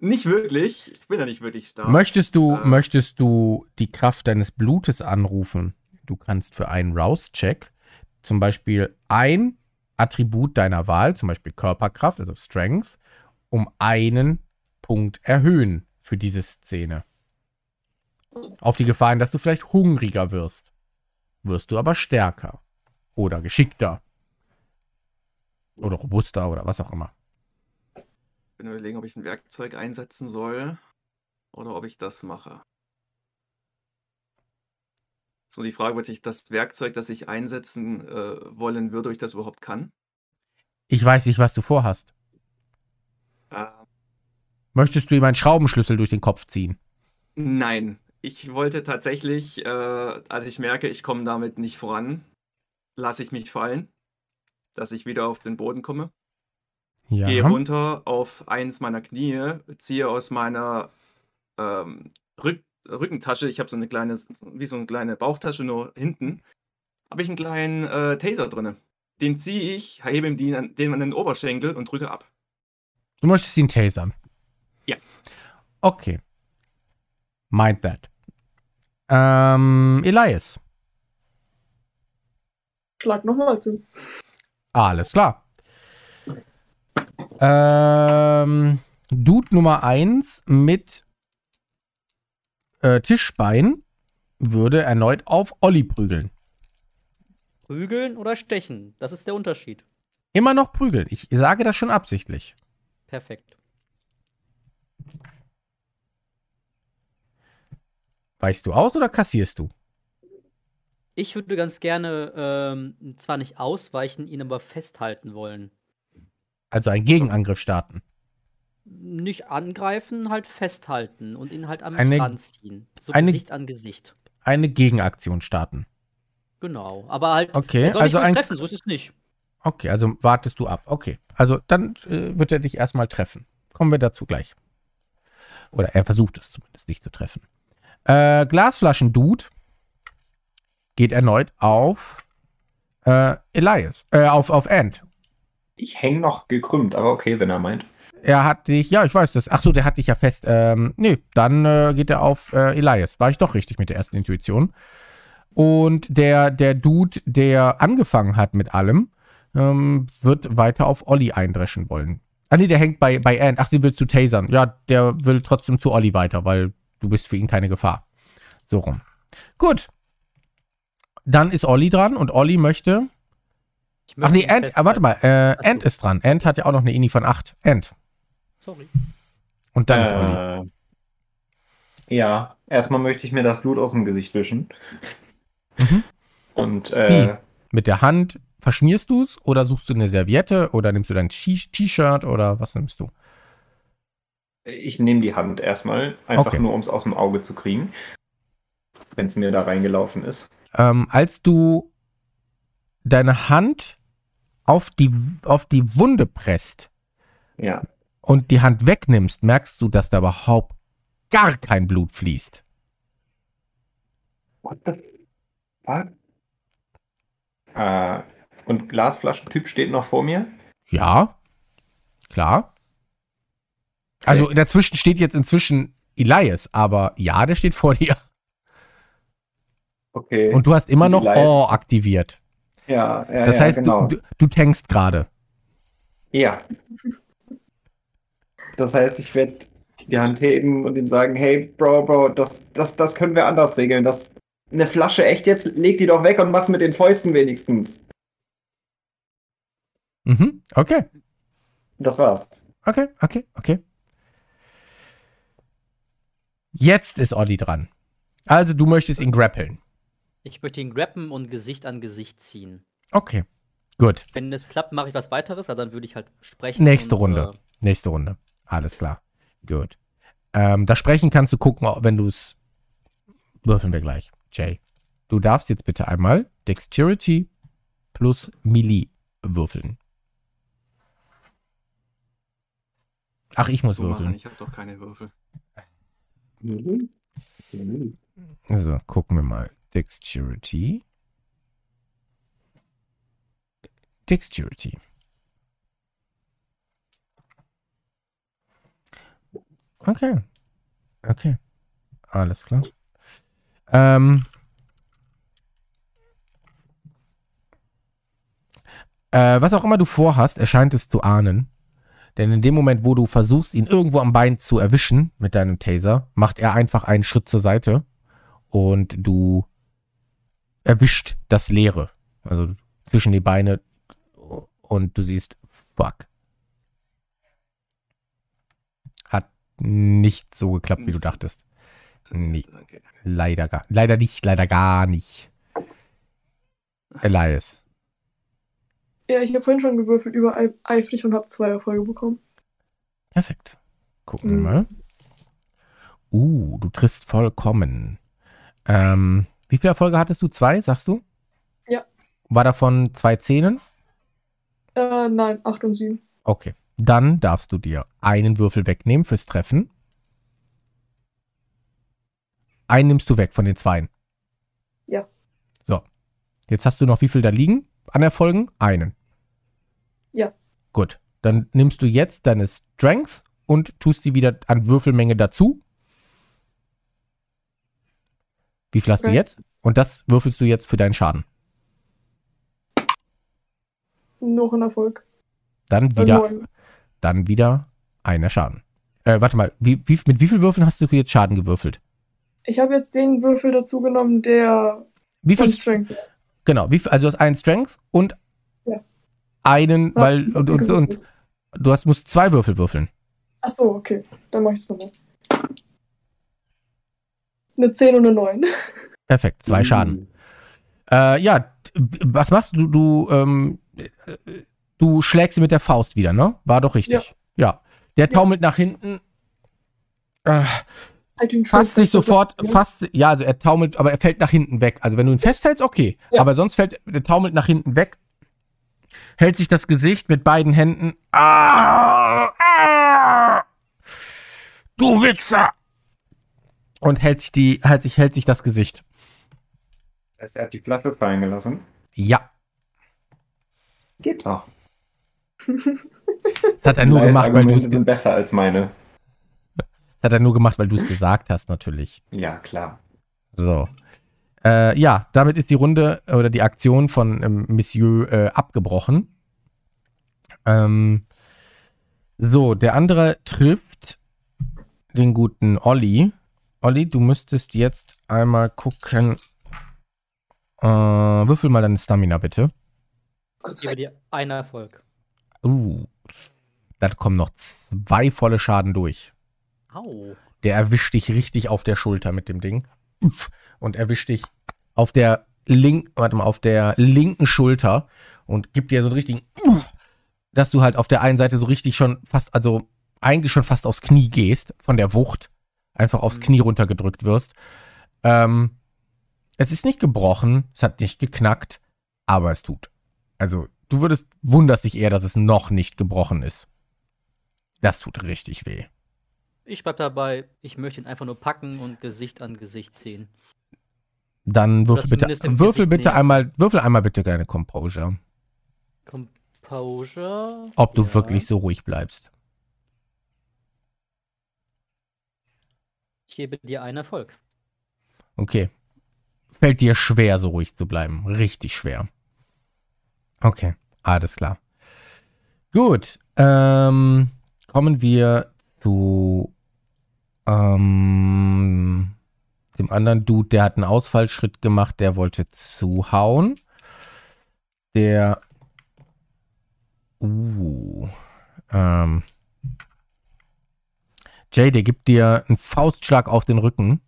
nicht wirklich. Ich bin ja nicht wirklich stark. Möchtest du, Äh. möchtest du die Kraft deines Blutes anrufen? Du kannst für einen Rouse-Check zum Beispiel ein Attribut deiner Wahl, zum Beispiel Körperkraft, also Strength, um einen Punkt erhöhen für diese Szene. Auf die Gefahr hin, dass du vielleicht hungriger wirst. Wirst du aber stärker. Oder geschickter. Oder robuster oder was auch immer. Ich bin überlegen, ob ich ein Werkzeug einsetzen soll oder ob ich das mache. So die Frage, ob ich das Werkzeug, das ich einsetzen äh, wollen würde, ob ich das überhaupt kann. Ich weiß nicht, was du vorhast. Äh, Möchtest du ihm einen Schraubenschlüssel durch den Kopf ziehen? nein, ich wollte tatsächlich, äh, als ich merke, ich komme damit nicht voran, lasse ich mich fallen, dass ich wieder auf den Boden komme. Ja. gehe runter auf eins meiner Knie, ziehe aus meiner ähm, Rück Rückentasche, ich habe so eine kleine, wie so eine kleine Bauchtasche nur hinten, habe ich einen kleinen äh, Taser drin. Den ziehe ich, hebe ihm den, den an den Oberschenkel und drücke ab. Du möchtest ihn tasern? Ja. Okay. Mind that. Ähm, Elias. Schlag nochmal zu. Alles klar. Ähm, Dude Nummer 1 mit äh, Tischbein würde erneut auf Olli prügeln. Prügeln oder stechen? Das ist der Unterschied. Immer noch prügeln. Ich sage das schon absichtlich. Perfekt. Weichst du aus oder kassierst du? Ich würde ganz gerne ähm, zwar nicht ausweichen, ihn aber festhalten wollen. Also einen Gegenangriff starten. Nicht angreifen, halt festhalten und ihn halt am Eine- Strand ziehen. So eine- Gesicht an Gesicht. Eine Gegenaktion starten. Genau. Aber halt, Okay, soll also ein- treffen, so ist es nicht. Okay, also wartest du ab. Okay. Also dann äh, wird er dich erstmal treffen. kommen wir dazu gleich. Oder er versucht es zumindest nicht zu treffen. Äh, Glasflaschen-Dude geht erneut auf äh, Elias, äh, auf, auf Ant. Ich hänge noch gekrümmt, aber okay, wenn er meint. Er hat dich, ja, ich weiß das. Ach so, der hat dich ja fest. Ähm, nee, dann äh, geht er auf äh, Elias. War ich doch richtig mit der ersten Intuition. Und der, der Dude, der angefangen hat mit allem, ähm, wird weiter auf Olli eindreschen wollen. Ah nee, der hängt bei, bei Ant. Ach, den willst du tasern. Ja, der will trotzdem zu Olli weiter, weil du bist für ihn keine Gefahr. So rum. Gut. Dann ist Olli dran und Olli möchte. Ich Ach nee, Ant, ah, warte mal, äh, Ach so. Ant ist dran. Ant hat ja auch noch eine Ini von 8. Ant. Sorry. Und dann ist Olli. Äh, ja, erstmal möchte ich mir das Blut aus dem Gesicht wischen. Mhm. Und äh, Mit der Hand verschmierst du es oder suchst du eine Serviette oder nimmst du dein T-Shirt oder was nimmst du? Ich nehme die Hand erstmal, einfach Okay. nur um es aus dem Auge zu kriegen. Wenn es mir da reingelaufen ist. Ähm, als du deine Hand auf die, auf die Wunde presst Ja. und die Hand wegnimmst, merkst du, dass da überhaupt gar kein Blut fließt. What the fuck? Äh, und Glasflaschentyp steht noch vor mir? Ja, klar. Also dazwischen steht jetzt inzwischen Elias, aber ja, der steht vor dir. Okay. Und du hast immer noch Elias. Oh aktiviert. ja, ja, Das ja, heißt, genau. du, du, du tankst gerade. Ja. Das heißt, ich werde die Hand heben und ihm sagen, hey, Bro, Bro, das, das, das können wir anders regeln. Das, eine Flasche, echt jetzt, leg die doch weg und mach's mit den Fäusten wenigstens. Mhm, okay. Das war's. Okay, okay, okay. Jetzt ist Olli dran. Also du möchtest ihn grappeln. Ich möchte ihn grappen und Gesicht an Gesicht ziehen. Okay, gut. Wenn es klappt, mache ich was weiteres, aber dann würde ich halt sprechen. Nächste und, Runde. Äh, Nächste Runde. Alles klar. Gut. Ähm, das Sprechen kannst du gucken, wenn du es. Würfeln wir gleich. Jay. Du darfst jetzt bitte einmal Dexterity plus Melee würfeln. Ach, ich muss So machen, würfeln. ich habe doch keine Würfel. Mhm. Also, gucken wir mal. Dexterity. Dexterity. Okay. Okay. Alles klar. Ähm. Äh, was auch immer du vorhast, erscheint es zu ahnen. Denn in dem Moment, wo du versuchst, ihn irgendwo am Bein zu erwischen mit deinem Taser, macht er einfach einen Schritt zur Seite und du erwischt das Leere. Also zwischen die Beine und du siehst, fuck. Hat nicht so geklappt, wie du dachtest. Nee. Leider gar, leider nicht, leider gar nicht. Elias. Ja, ich habe vorhin schon gewürfelt überall eifrig und habe zwei Erfolge bekommen. Perfekt. Gucken wir Mhm. mal. Uh, du triffst vollkommen. Ähm, wie viele Erfolge hattest du? Zwei, sagst du? Ja. War davon zwei Zehnen? Äh, nein, 8 und 7. Okay. Dann darfst du dir einen Würfel wegnehmen fürs Treffen. Einen nimmst du weg von den zweien. Ja. So. Jetzt hast du noch wie viel da liegen an Erfolgen? Einen. Ja. Gut. Dann nimmst du jetzt deine Strength und tust die wieder an Würfelmenge dazu. Wie viel hast du Okay. jetzt? Und das würfelst du jetzt für deinen Schaden. Noch ein Erfolg. Dann Äh, wieder, dann wieder einer Schaden. Äh, warte mal, wie, wie, mit wie viel Würfeln hast du jetzt Schaden gewürfelt? Ich habe jetzt den Würfel dazu genommen, der Wie viel Strength. Genau, wie also du hast einen Strength und. Einen, Ja, weil und, und, und du hast, musst zwei Würfel würfeln. Ach so, okay. Dann mache ich es nochmal. Eine 10 und eine 9. Perfekt, zwei Mhm. Schaden. Äh, ja, was machst du? Du, ähm, äh, du schlägst sie mit der Faust wieder, ne? War doch richtig. Ja. Der taumelt nach hinten. Äh, Halt fasst sich sofort, Ja. fasst, ja, also er taumelt, aber er fällt nach hinten weg. Also wenn du ihn festhältst, okay. Ja. Aber sonst fällt, der taumelt nach hinten weg, hält sich das Gesicht mit beiden Händen. Ah, ah, Du Wichser! Und hält sich, die, hält sich, hält sich das Gesicht. Das heißt, er hat die Flasche fallen gelassen. Ja, Geht doch. das hat er nur gemacht, weil du es sind besser als meine. das hat er nur gemacht, weil du es gesagt hast, natürlich. Ja, klar. So. Äh, ja, damit ist die Runde oder die Aktion von ähm, Monsieur äh, abgebrochen. Ähm, so, der andere trifft den guten Olli. Olli, du müsstest jetzt einmal gucken. Äh, würfel mal deine Stamina, bitte. Kurz weg. dir einen Erfolg. Uh, da kommen noch zwei volle Schaden durch. Au. Der erwischt dich richtig auf der Schulter mit dem Ding. Uff. Und erwischt dich auf der link, warte mal, auf der linken Schulter und gibt dir so einen richtigen, dass du halt auf der einen Seite so richtig schon fast, also eigentlich schon fast aufs Knie gehst, von der Wucht, einfach aufs Knie runtergedrückt wirst. Ähm, es ist nicht gebrochen, es hat nicht geknackt, aber es tut. Also, du würdest, wunderst dich eher, dass es noch nicht gebrochen ist. Das tut richtig weh. Ich bleib dabei, ich möchte ihn einfach nur packen und Gesicht an Gesicht ziehen. Dann würfel bitte, würfel Gesicht bitte einmal, würfel einmal bitte deine Composure. Composure. Ob du ja. wirklich so ruhig bleibst. Ich gebe dir einen Erfolg. Okay. Fällt dir schwer, so ruhig zu bleiben. Richtig schwer. Okay, alles klar. Gut. Ähm, kommen wir zu ähm, dem anderen Dude, der hat einen Ausfallschritt gemacht, der wollte zuhauen. Der. Uh. Ähm. Jay, der gibt dir einen Faustschlag auf den Rücken.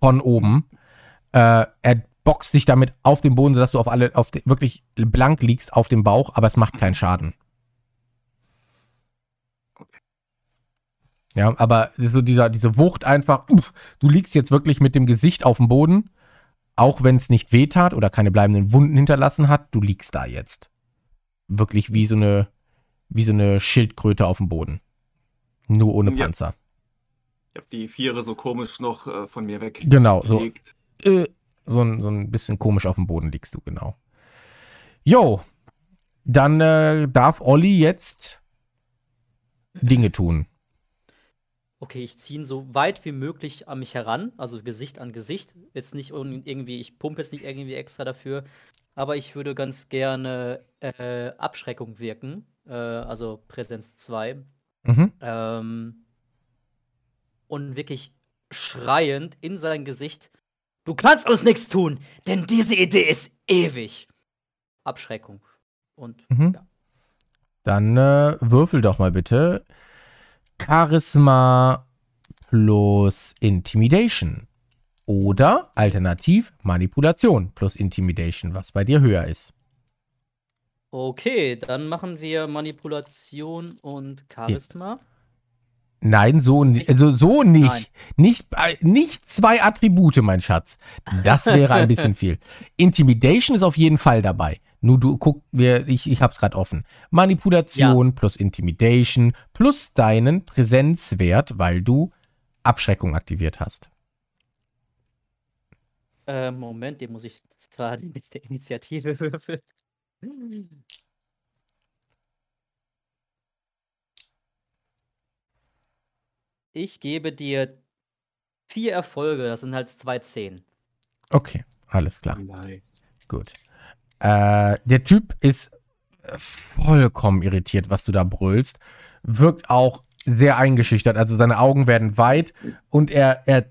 Von oben. Äh, er boxt dich damit auf den Boden, sodass du auf alle, auf de, wirklich blank liegst auf dem Bauch, aber es macht keinen Schaden. Ja, aber so dieser, diese Wucht einfach, uff, du liegst jetzt wirklich mit dem Gesicht auf dem Boden, auch wenn es nicht wehtat oder keine bleibenden Wunden hinterlassen hat, du liegst da jetzt. Wirklich wie so eine, wie so eine Schildkröte auf dem Boden. Nur ohne Ja. Panzer. Ich habe die Viere so komisch noch äh, von mir weg. Genau, so. gelegt. Äh, so, ein, so ein bisschen komisch auf dem Boden liegst du, genau. Jo, dann äh, darf Olli jetzt Dinge tun. Okay, ich ziehe ihn so weit wie möglich an mich heran, also Gesicht an Gesicht. Jetzt nicht irgendwie, ich pumpe jetzt nicht irgendwie extra dafür, aber ich würde ganz gerne äh, Abschreckung wirken, äh, also Präsenz 2. Mhm. Ähm, und wirklich schreiend in sein Gesicht: Du kannst uns nichts tun, denn diese Idee ist ewig. Abschreckung. Und Mhm. ja. Dann äh, würfel doch mal bitte Charisma plus Intimidation. Oder alternativ Manipulation plus Intimidation, was bei dir höher ist. Okay, dann machen wir Manipulation und Charisma. Nein, so, also so nicht. Nein. Nicht, äh, nicht zwei Attribute, mein Schatz. Das wäre ein bisschen viel. Intimidation ist auf jeden Fall dabei. Nur du guck, wir, ich, ich hab's gerade offen. Manipulation plus Intimidation plus deinen Präsenzwert, weil du Abschreckung aktiviert hast. Äh, Moment, den muss ich zwar die nächste Initiative würfeln. Ich gebe dir vier Erfolge, das sind halt zwei Zehn. Okay, alles klar. Nein. Gut. Äh, der Typ ist vollkommen irritiert, was du da brüllst. Wirkt auch sehr eingeschüchtert. Also seine Augen werden weit und er, er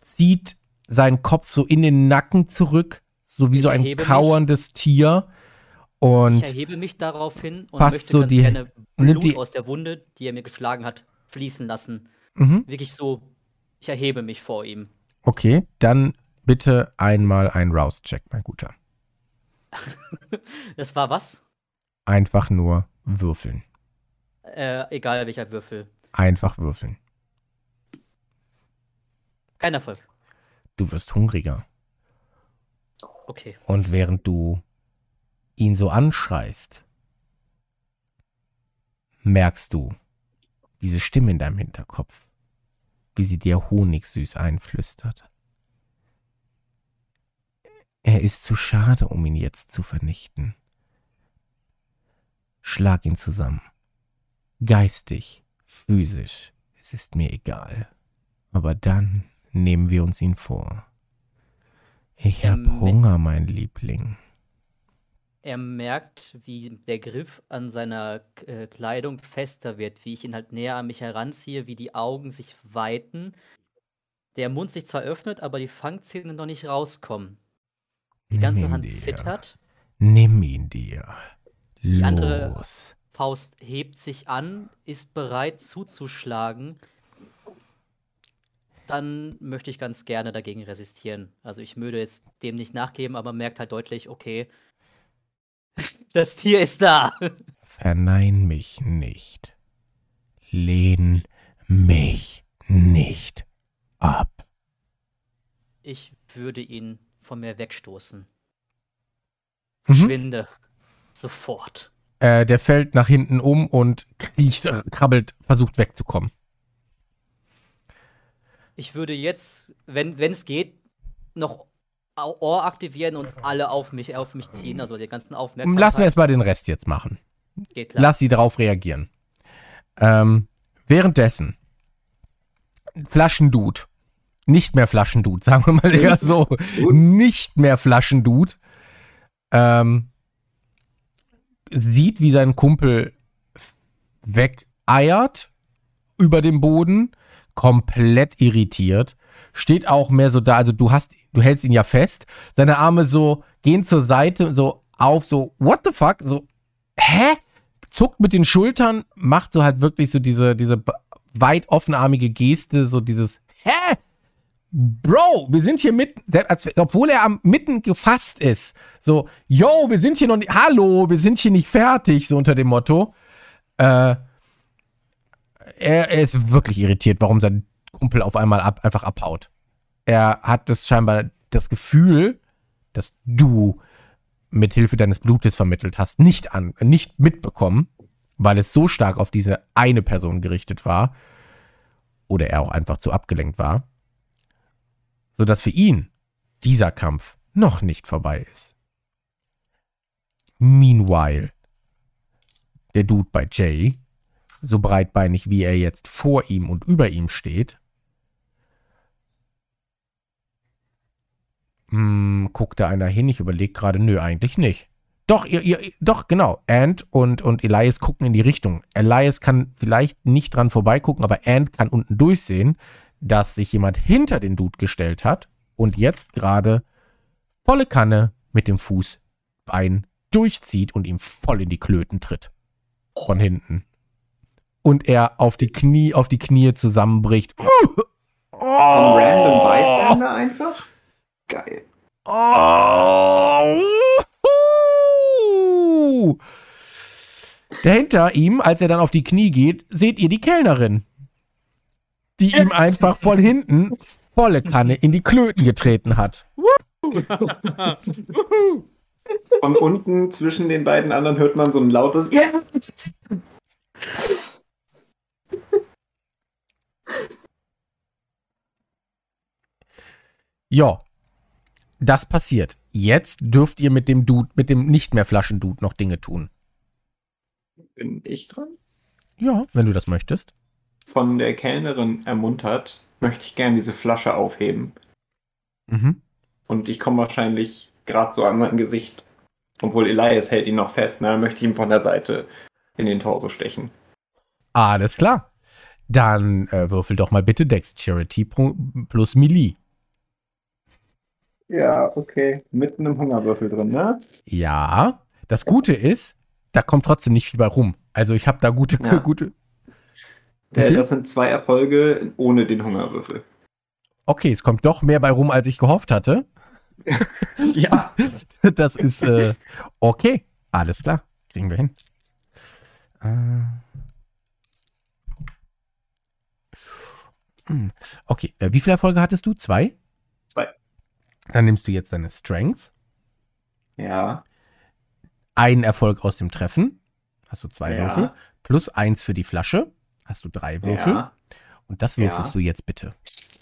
zieht seinen Kopf so in den Nacken zurück, so wie Ich so ein erhebe mich. kauerndes Tier. Ich Und erhebe mich daraufhin und fasst möchte so die- gerne nimmt Blut die- aus der Wunde, die er mir geschlagen hat, fließen lassen. mhm, Wirklich so, ich erhebe mich vor ihm. okay, dann bitte einmal ein Rouse-Check, mein Guter. Das war was? Einfach nur würfeln. Äh, egal welcher Würfel. Einfach würfeln. Kein Erfolg. Du wirst hungriger. Okay. Und während du ihn so anschreist, merkst du diese Stimme in deinem Hinterkopf, wie sie dir honigsüß einflüstert. Er ist zu schade, um ihn jetzt zu vernichten. Schlag ihn zusammen. Geistig, physisch, es ist mir egal. Aber dann nehmen wir uns ihn vor. Ich hab Hunger, mein Liebling. Er merkt, wie der Griff an seiner äh, Kleidung fester wird, wie ich ihn halt näher an mich heranziehe, wie die Augen sich weiten, der Mund sich zwar öffnet, aber die Fangzähne noch nicht rauskommen. Die Nimm ganze ihn Hand dir. zittert, Nimm ihn dir. Die andere- Los. Faust hebt sich an, ist bereit zuzuschlagen. Dann möchte ich ganz gerne dagegen resistieren. Also ich würde jetzt dem nicht nachgeben, aber merkt halt deutlich, okay, das Tier ist da. Vernein mich nicht. Lehn mich nicht ab. Ich würde ihn von mir wegstoßen. Mhm. Schwinde. Sofort. Äh, der fällt nach hinten um und kriecht, krabbelt, versucht wegzukommen. Ich würde jetzt, wenn es geht, noch Ohr aktivieren und alle auf mich, auf mich ziehen, also die ganzen Aufmerksamkeit. Lassen wir erstmal den Rest jetzt machen. Geht klar. Lass sie darauf reagieren. Ähm, währenddessen, Flaschendude. Nicht mehr Flaschendude, sagen wir mal eher so. Nicht mehr Flaschendude. Ähm, sieht, wie sein Kumpel wegeiert über dem Boden, komplett irritiert. Steht auch mehr so da, also du hast, du hältst ihn ja fest. Seine Arme so gehen zur Seite, so auf, so, what the fuck? So, hä? Zuckt mit den Schultern, macht so halt wirklich so diese, diese weit offenarmige Geste, so dieses, hä? Bro, wir sind hier mitten, obwohl er am mitten gefasst ist. So, yo, wir sind hier noch nicht, hallo, wir sind hier nicht fertig, so unter dem Motto. Äh, er, er ist wirklich irritiert, warum sein Kumpel auf einmal ab, einfach abhaut. Er hat das scheinbar das Gefühl, dass du mit Hilfe deines Blutes vermittelt hast, nicht an, nicht mitbekommen, weil es so stark auf diese eine Person gerichtet war oder er auch einfach zu abgelenkt war, sodass für ihn dieser Kampf noch nicht vorbei ist. Meanwhile, der Dude bei Jay, so breitbeinig wie er jetzt vor ihm und über ihm steht, hm, guckt da einer hin? Ich überlege gerade, nö, eigentlich nicht. Doch, ihr, ihr, doch, genau. Ant und, und Elias gucken in die Richtung. Elias kann vielleicht nicht dran vorbeigucken, aber Ant kann unten durchsehen, dass sich jemand hinter den Dude gestellt hat und jetzt gerade volle Kanne mit dem Fußbein durchzieht und ihm voll in die Klöten tritt. Von hinten. Und er auf die Knie, auf die Knie zusammenbricht. Ein random Bystander einfach? Geil. Oh. Uhuhu. Dahinter ihm, als er dann auf die Knie geht, seht ihr die Kellnerin, die ihm einfach von hinten volle Kanne in die Klöten getreten hat. Von unten zwischen den beiden anderen hört man so ein lautes Ja! Ja, das passiert. Jetzt dürft ihr mit dem Dude, mit dem nicht mehr Flaschendude noch Dinge tun. Bin ich dran? Ja, wenn du das möchtest. Von der Kellnerin ermuntert, möchte ich gern diese Flasche aufheben. Mhm. Und ich komme wahrscheinlich gerade so an sein Gesicht. Obwohl Elias hält ihn noch fest, ne? Dann möchte ich ihm von der Seite in den Torso stechen. Alles klar. Dann äh, würfel doch mal bitte Dexterity plus Melee. Ja, okay. Mit einem Hungerwürfel drin, ne? Ja, das Gute ist, da kommt trotzdem nicht viel bei rum. Also ich habe da gute, Ja. gute. Wie Äh, das sind zwei Erfolge ohne den Hungerwürfel. Okay, es kommt doch mehr bei rum, als ich gehofft hatte. Ja. Das ist äh, okay. Alles klar, kriegen wir hin. Äh. Hm, Okay, äh, wie viele Erfolge hattest du? Zwei? Zwei. Dann nimmst du jetzt deine Strengths. Ja. Einen Erfolg aus dem Treffen. Hast du zwei Ja. Würfel. Plus eins für die Flasche. Hast du drei Würfel. Ja. Und das würfelst Ja. du jetzt bitte.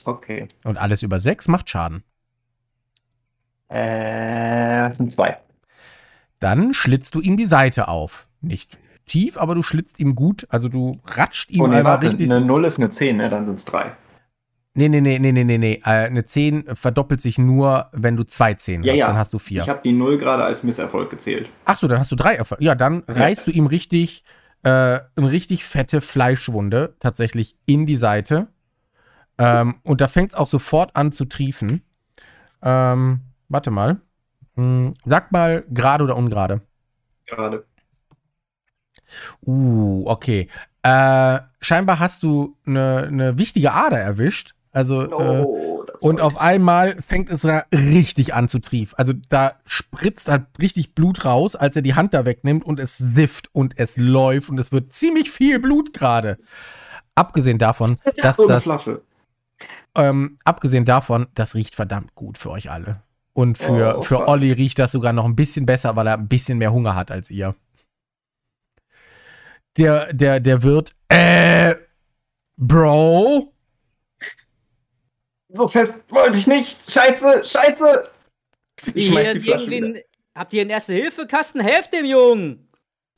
Okay. Und alles über sechs macht Schaden. Äh, das sind zwei. Dann schlitzt du ihm die Seite auf. Nicht tief, aber du schlitzt ihm gut. Also du ratscht ihm Oh, nee, einmal warte, richtig. eine 0 ist eine 10, ne? Dann sind es drei. Nee, nee, nee, nee, nee, nee, nee. Äh, eine 10 verdoppelt sich nur, wenn du zwei 10 Ja, hast. ja. Dann hast du vier. Ich habe die 0 gerade als Misserfolg gezählt. Ach so, dann hast du drei Erfolge. Ja, dann reißt du ihm richtig, äh, eine richtig fette Fleischwunde tatsächlich in die Seite. Ähm, und da fängt es auch sofort an zu triefen. Ähm, warte mal. Hm, sag mal gerade oder ungerade. Gerade. Uh, okay. Äh, scheinbar hast du eine ne wichtige Ader erwischt. Also, äh, Oh, das und auf einmal fängt es da richtig an zu triefen. Also da spritzt halt richtig Blut raus, als er die Hand da wegnimmt und es sifft und es läuft und es wird ziemlich viel Blut gerade. Abgesehen davon, dass so das, ähm, abgesehen davon, das riecht verdammt gut für euch alle. Und für, Oh, für. Olli riecht das sogar noch ein bisschen besser, weil er ein bisschen mehr Hunger hat als ihr. Der, der, der wird, äh, Bro, So fest wollte ich nicht. Scheiße, scheiße. Ich schmeiß Hier, die Flasche wieder. habt ihr einen Erste-Hilfe-Kasten? Helft dem Jungen!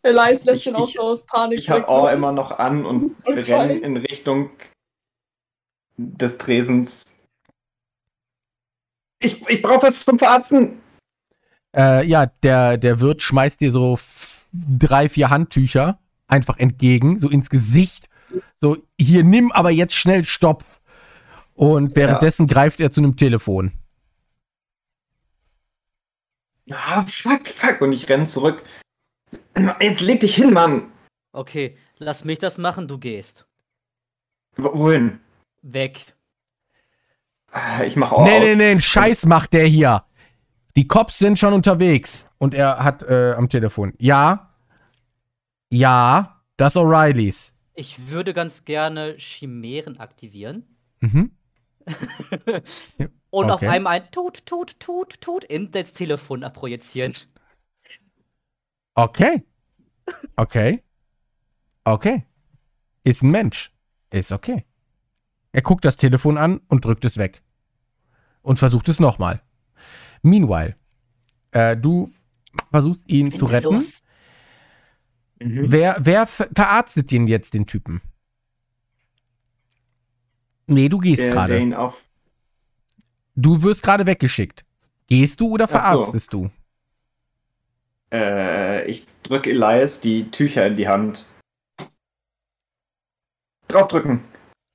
Elias lässt Ich- den auch ich- so aus Panik. Ich habe auch immer noch an und renne in Richtung des Tresens. Ich, ich brauche was zum Verarzten. Äh, ja, der, der Wirt schmeißt dir so drei, vier Handtücher einfach entgegen, so ins Gesicht. So, hier nimm aber jetzt schnell Stopp. Und währenddessen greift er zu einem Telefon. Ah, fuck, fuck. Und ich renne zurück. Jetzt leg dich hin, Mann. Okay, lass mich das machen, du gehst. Wo- Wohin? Weg. Ah, Ich mache auch nee, nee, nee, einen Scheiß macht der hier. Die Cops sind schon unterwegs. Und er hat äh, am Telefon. Ja. Ja, das O'Reillys. Ich würde ganz gerne Chimären aktivieren. Mhm. Und auf Okay. einmal ein Tut, Tut, Tut, Tut in das Telefon abprojizieren. Okay. Okay. Okay. Ist ein Mensch. Ist okay. Er guckt das Telefon an und drückt es weg. Und versucht es nochmal. Meanwhile, äh, du versuchst ihn zu retten. Los. Mhm. Wer, wer ver verarztet den jetzt, den Typen? Nee, du gehst gerade. Du wirst gerade weggeschickt. Gehst du oder Ach so. verarztest du? Äh, ich drücke Elias die Tücher in die Hand. Draufdrücken.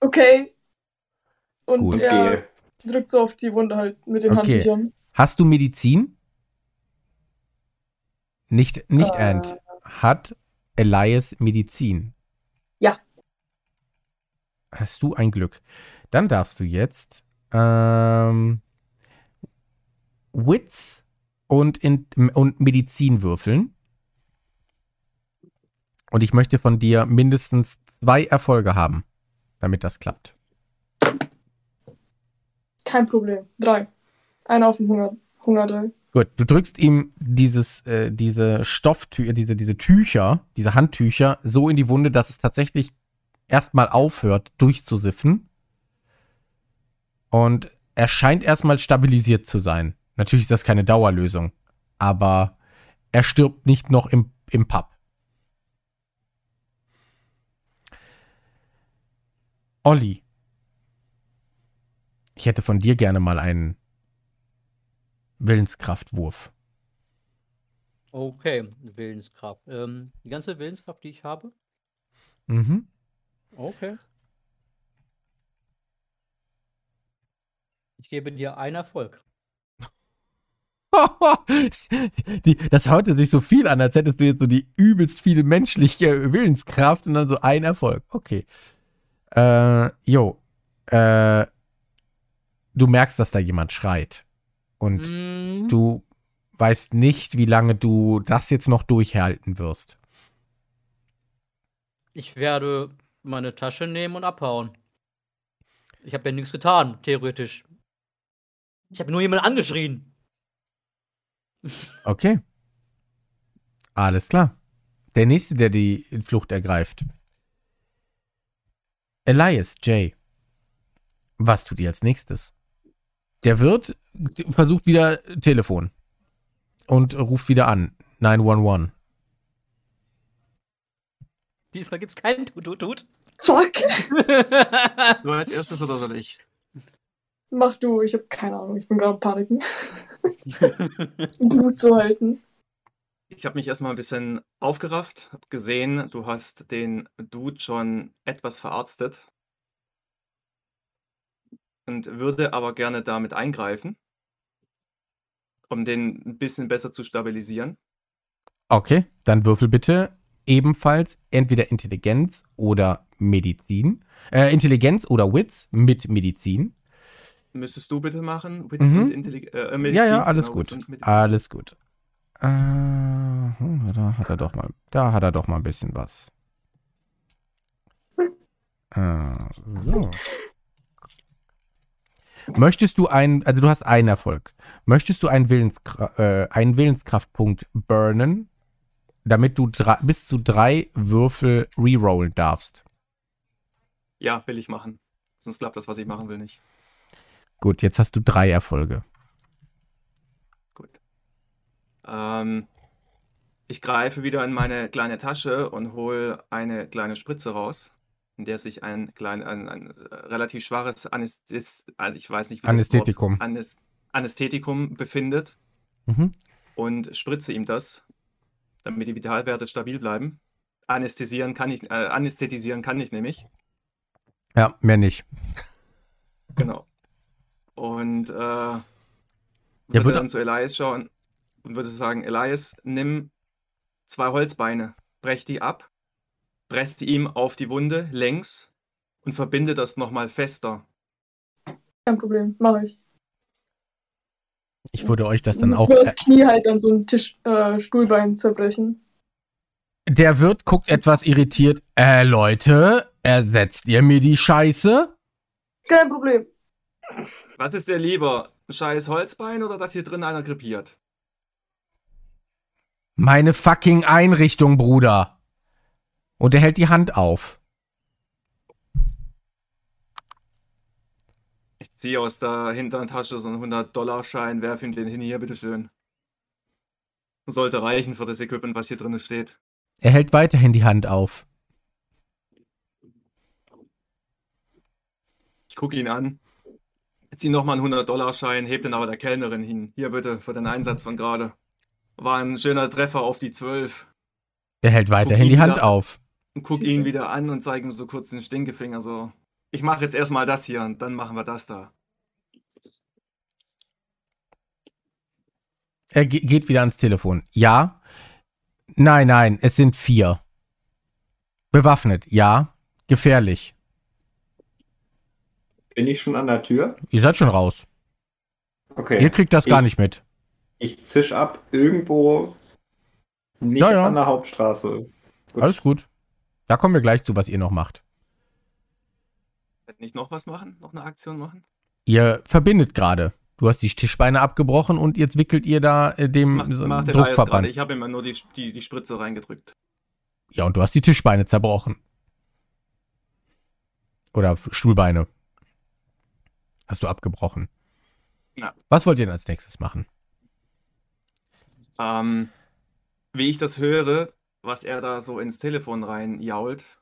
Okay. Und Gut. Er gehe. drückt so auf die Wunde halt mit den Okay. Handtüchern. Hast du Medizin? Nicht, nicht Äh. Ant. Hat Elias Medizin? Ja. Hast du ein Glück. Dann darfst du jetzt ähm, Wits und, in, und Medizin würfeln. Und ich möchte von dir mindestens zwei Erfolge haben, damit das klappt. Kein Problem. Drei. Einer auf dem Hunger. Hungerdei. Gut, du drückst ihm dieses, äh, diese Stofftücher, diese, diese Tücher, diese Handtücher so in die Wunde, dass es tatsächlich erstmal aufhört, durchzusiffen. Und er scheint erstmal stabilisiert zu sein. Natürlich ist das keine Dauerlösung, aber er stirbt nicht noch im, im Pub. Olli, ich hätte von dir gerne mal einen Willenskraftwurf. Okay, Willenskraft. Ähm, die ganze Willenskraft, die ich habe? Mhm. Okay. Ich gebe dir einen Erfolg. die, das hörte sich so viel an, als hättest du jetzt so die übelst viele menschliche Willenskraft und dann so ein Erfolg. Okay. Äh, jo. Äh, du merkst, dass da jemand schreit. Und Mm, du weißt nicht, wie lange du das jetzt noch durchhalten wirst. Ich werde meine Tasche nehmen und abhauen. Ich habe ja nichts getan, theoretisch. Ich habe nur jemanden angeschrien. Okay. Alles klar. Der nächste, der die Flucht ergreift. Elias, Jay. Was tut ihr als nächstes? Der Wirt versucht wieder Telefon und ruft wieder an. 911. Diesmal gibt's keinen Tut-Tut-Tut. Fuck. So als erstes oder soll ich? Mach du, ich habe keine Ahnung, ich bin gerade am Paniken. Blut zu halten. Ich habe mich erstmal ein bisschen aufgerafft, habe gesehen, du hast den Dude schon etwas verarztet und würde aber gerne damit eingreifen, um den ein bisschen besser zu stabilisieren. Okay, dann würfel bitte ebenfalls entweder Intelligenz oder Medizin. Äh, Intelligenz oder Wits mit Medizin. Müsstest du bitte machen? Witz Mhm. und Intelli äh, Medizin. ja, ja, alles genau, gut. Witz. Alles gut. Äh, hm, da hat er doch mal, da hat er doch mal ein bisschen was. Äh, so. Möchtest du einen, also du hast einen Erfolg. Möchtest du einen, Willenskra äh, einen Willenskraftpunkt burnen, damit du bis zu drei Würfel rerollen darfst? Ja, will ich machen. Sonst klappt das, was ich machen will, nicht. Gut, jetzt hast du drei Erfolge. Gut. Ähm, ich greife wieder in meine kleine Tasche und hole eine kleine Spritze raus, in der sich ein, klein, ein, ein äh, relativ schwaches Anästhis, also ich weiß nicht, wie Anästhetikum. das Wort, Anäs Anästhetikum befindet Mhm. und spritze ihm das, damit die Vitalwerte stabil bleiben. Anästhesieren kann ich, äh, anästhetisieren kann ich nämlich. Ja, mehr nicht. Genau. Und äh, würde wird- dann zu Elias schauen und würde sagen, Elias, nimm zwei Holzbeine, brech die ab, presst die ihm auf die Wunde längs und verbinde das nochmal fester. Kein Problem, mache ich. Ich würde euch das dann auch. Nur das Knie halt dann so ein Tisch, äh, Stuhlbein zerbrechen. Der Wirt guckt etwas irritiert. Äh, Leute, ersetzt ihr mir die Scheiße? Kein Problem. Was ist dir lieber, ein scheiß Holzbein oder dass hier drin einer krepiert? Meine fucking Einrichtung, Bruder. Und er hält die Hand auf. Ich ziehe aus der hinteren Tasche so einen 100-Dollar-Schein, werf ihm den hin, hier, bitteschön. Sollte reichen für das Equipment, was hier drin steht. Er hält weiterhin die Hand auf. Gucke ihn an, ziehe nochmal einen 100-Dollar-Schein, heb den aber der Kellnerin hin. Hier bitte, für den Einsatz von gerade. War ein schöner Treffer auf die 12. Er hält weiterhin die Hand wieder- auf. Und guck ihn wieder an und zeige ihm so kurz den Stinkefinger so. Ich mache jetzt erstmal das hier und dann machen wir das da. Er ge geht wieder ans Telefon. Ja. Nein, nein, es sind vier. Bewaffnet, ja. Gefährlich. Bin ich schon an der Tür? Ihr seid schon raus. Okay. Ihr kriegt das gar Ich- nicht mit. Ich zisch ab irgendwo nicht Ja, ja. an der Hauptstraße. Gut. Alles gut. Da kommen wir gleich zu, was ihr noch macht. Nicht noch was machen? Noch eine Aktion machen? Ihr verbindet gerade. Du hast die Tischbeine abgebrochen und jetzt wickelt ihr da äh, Das dem macht, so macht. Druckverband. Ich habe ihm nur die, die, die Spritze reingedrückt. Ja, und du hast die Tischbeine zerbrochen. Oder Stuhlbeine. Hast du abgebrochen. Ja. Was wollt ihr denn als nächstes machen? Ähm, wie ich das höre, was er da so ins Telefon rein jault,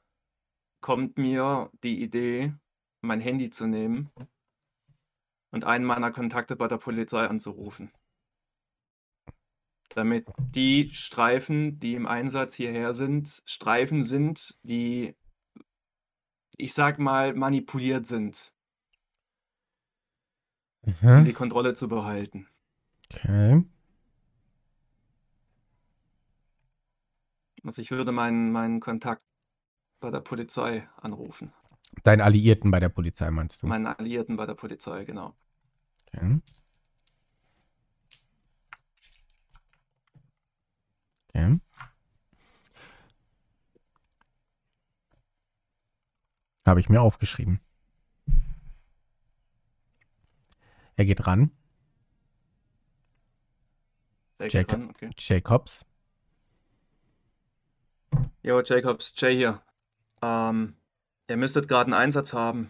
kommt mir die Idee, mein Handy zu nehmen und einen meiner Kontakte bei der Polizei anzurufen. Damit die Streifen, die im Einsatz hierher sind, Streifen sind, die, ich sag mal, manipuliert sind, um die Kontrolle zu behalten. Okay. Also ich würde meinen, meinen Kontakt bei der Polizei anrufen. Deinen Alliierten bei der Polizei meinst du? Meinen Alliierten bei der Polizei, genau. Okay. Okay. Habe ich mir aufgeschrieben. Er geht ran. Sehr Jacob. dran, okay. Jacobs. Jo, Jacobs, Jay hier. Ähm, ihr müsstet gerade einen Einsatz haben.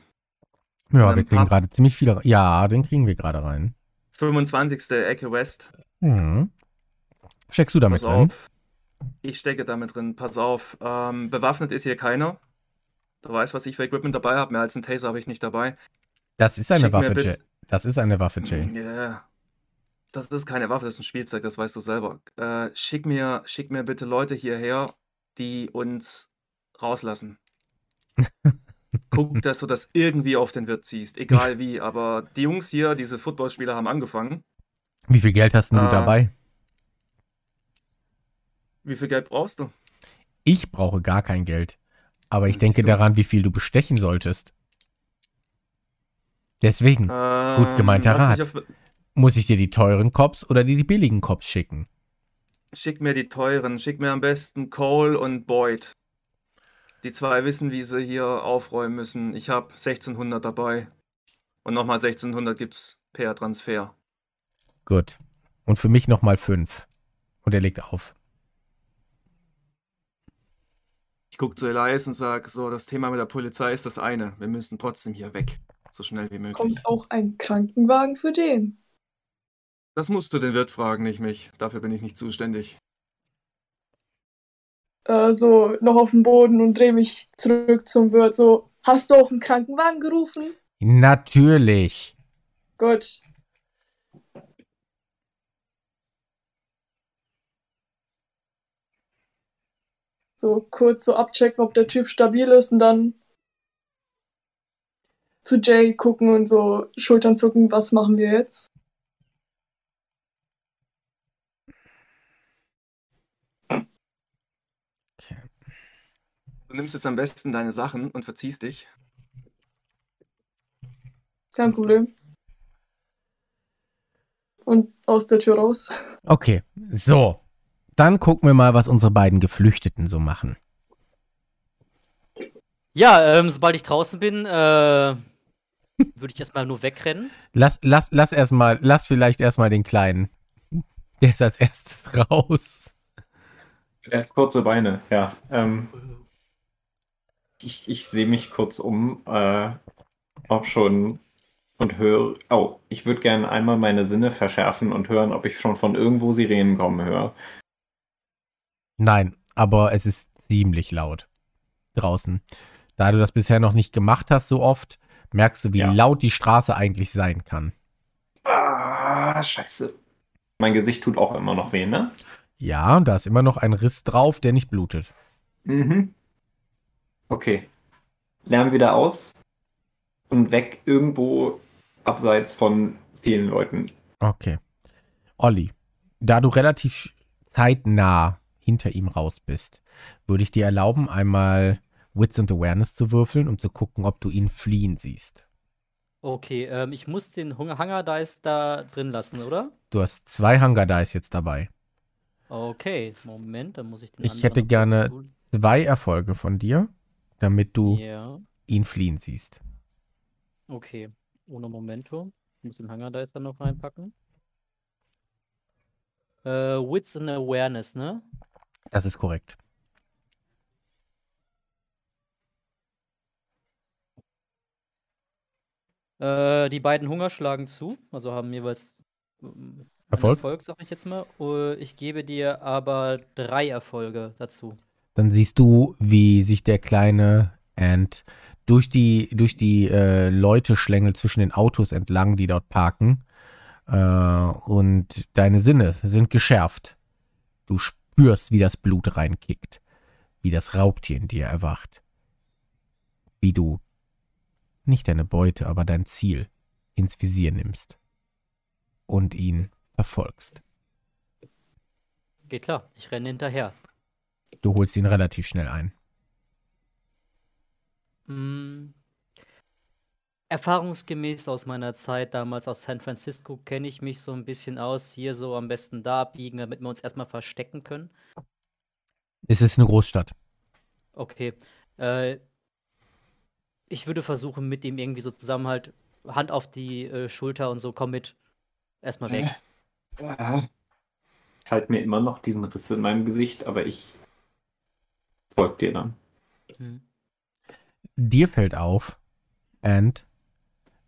Ja, wir kriegen gerade ziemlich viel. re- Ja, den kriegen wir gerade rein. 25. Ecke West. Mhm. Steckst du damit Pass drin? auf. Ich stecke damit drin. Pass auf. Ähm, bewaffnet ist hier keiner. Du weißt, was ich für Equipment dabei habe. Mehr als einen Taser habe ich nicht dabei. Das ist eine Schick Waffe. Das ist eine Waffe, Jay. Ja. Das ist keine Waffe, das ist ein Spielzeug, das weißt du selber. Äh, schick, mir, schick mir bitte Leute hierher, die uns rauslassen. Guck, dass du das irgendwie auf den Wirt ziehst, egal wie. Aber die Jungs hier, diese Footballspieler, haben angefangen. Wie viel Geld hast denn du dabei? Wie viel Geld brauchst du? Ich brauche gar kein Geld. Aber ich denke daran, wie viel du bestechen solltest. Deswegen Gut gemeinter Ähm, Rat. auf- muss ich dir die teuren Cops oder die, die billigen Cops schicken. Schick mir die teuren, schick mir am besten Cole und Boyd. Die zwei wissen, wie sie hier aufräumen müssen. Ich habe 1600 dabei. Und nochmal 1600 gibt's per Transfer. Gut. Und für mich nochmal fünf. Und er legt auf. Ich gucke zu Elias und sage, so, das Thema mit der Polizei ist das eine. Wir müssen trotzdem hier weg. So schnell wie möglich. Kommt auch ein Krankenwagen für den. Das musst du den Wirt fragen, nicht mich. Dafür bin ich nicht zuständig. Äh, so noch auf den Boden und drehe mich zurück zum Wirt. So, hast du auch einen Krankenwagen gerufen? Natürlich. Gut. So kurz so abchecken, ob der Typ stabil ist und dann zu Jay gucken und so Schultern zucken, was machen wir jetzt? Du nimmst jetzt am besten deine Sachen und verziehst dich. Kein Problem. Und aus der Tür raus. Okay. So. Dann gucken wir mal, was unsere beiden Geflüchteten so machen. Ja, ähm, sobald ich draußen bin, äh, würde ich erstmal nur wegrennen. Lass, lass, lass erstmal, lass vielleicht erstmal den Kleinen. Der ist als erstes raus. Er hat kurze Beine, ja. Ähm, ich ich sehe mich kurz um, äh, ob schon und höre. Oh, ich würde gerne einmal meine Sinne verschärfen und hören, ob ich schon von irgendwo Sirenen kommen höre. Nein, aber es ist ziemlich laut draußen. Da du das bisher noch nicht gemacht hast so oft, merkst du, wie Ja. laut die Straße eigentlich sein kann. Ah, scheiße. Mein Gesicht tut auch immer noch weh, ne? Ja, und da ist immer noch ein Riss drauf, der nicht blutet. Mhm. Okay. Lärm wieder aus und weg irgendwo abseits von vielen Leuten. Okay. Olli, da du relativ zeitnah hinter ihm raus bist, würde ich dir erlauben, einmal Wits and Awareness zu würfeln, um zu gucken, ob du ihn fliehen siehst. Okay, ähm, ich muss den Hunger Dice da drin lassen, oder? Du hast zwei Hunger Dice jetzt dabei. Okay, Moment, dann muss ich den Ich hätte gerne-. Zwei Erfolge von dir, damit du Ja, ihn fliehen siehst. okay. Ohne Momento. Ich muss den Hanger Dice dann noch reinpacken. Äh, Wits and Awareness, ne? Das ist korrekt. Äh, die beiden Hunger schlagen zu, also haben jeweils einen Erfolg? Erfolg, sag ich jetzt mal. Äh, ich gebe dir aber drei Erfolge dazu. Dann siehst du, wie sich der kleine Ant durch die, durch die äh, Leute schlängelt zwischen den Autos entlang, die dort parken. Äh, und deine Sinne sind geschärft. Du spürst, wie das Blut reinkickt. Wie das Raubtier in dir erwacht. Wie du nicht deine Beute, aber dein Ziel ins Visier nimmst. Und ihn verfolgst. Geht klar, ich renne hinterher. Du holst ihn relativ schnell ein. Mm. Erfahrungsgemäß aus meiner Zeit damals aus San Francisco kenne ich mich so ein bisschen aus. Hier so am besten da abbiegen, damit wir uns erstmal verstecken können. Es ist eine Großstadt. Okay. Äh, ich würde versuchen, mit ihm irgendwie so zusammen halt Hand auf die äh, Schulter und so, komm mit. Erstmal weg. Ich halte mir immer noch diesen Riss in meinem Gesicht, aber ich folge dir dann. Hm. Dir fällt auf, and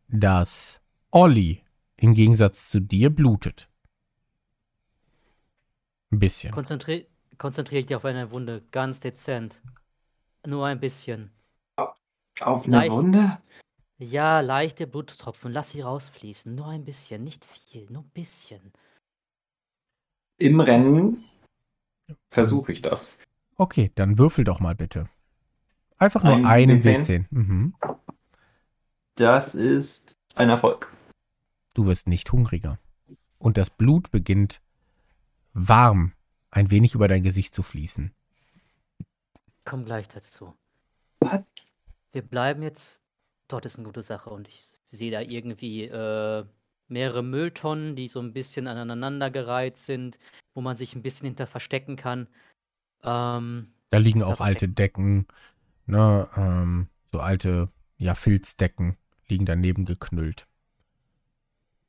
dass Olli im Gegensatz zu dir blutet. Ein bisschen. Konzentrier, konzentrier dich auf eine Wunde, ganz dezent. Nur ein bisschen. Auf eine Leicht. Wunde? Ja, leichte Bluttropfen, lass sie rausfließen. Nur ein bisschen, nicht viel, nur ein bisschen. Im Rennen versuche ich das. Okay, dann würfel doch mal bitte. Einfach nur Ein einen W10? W10. Mhm. Das ist ein Erfolg. Du wirst nicht hungriger. Und das Blut beginnt warm ein wenig über dein Gesicht zu fließen. Komm gleich dazu. Was? Wir bleiben jetzt. Dort ist eine gute Sache und ich sehe da irgendwie äh, mehrere Mülltonnen, die so ein bisschen aneinandergereiht sind, wo man sich ein bisschen hinter verstecken kann. Ähm, Da liegen auch alte Decken, ne, ähm, so alte, ja, Filzdecken liegen daneben geknüllt.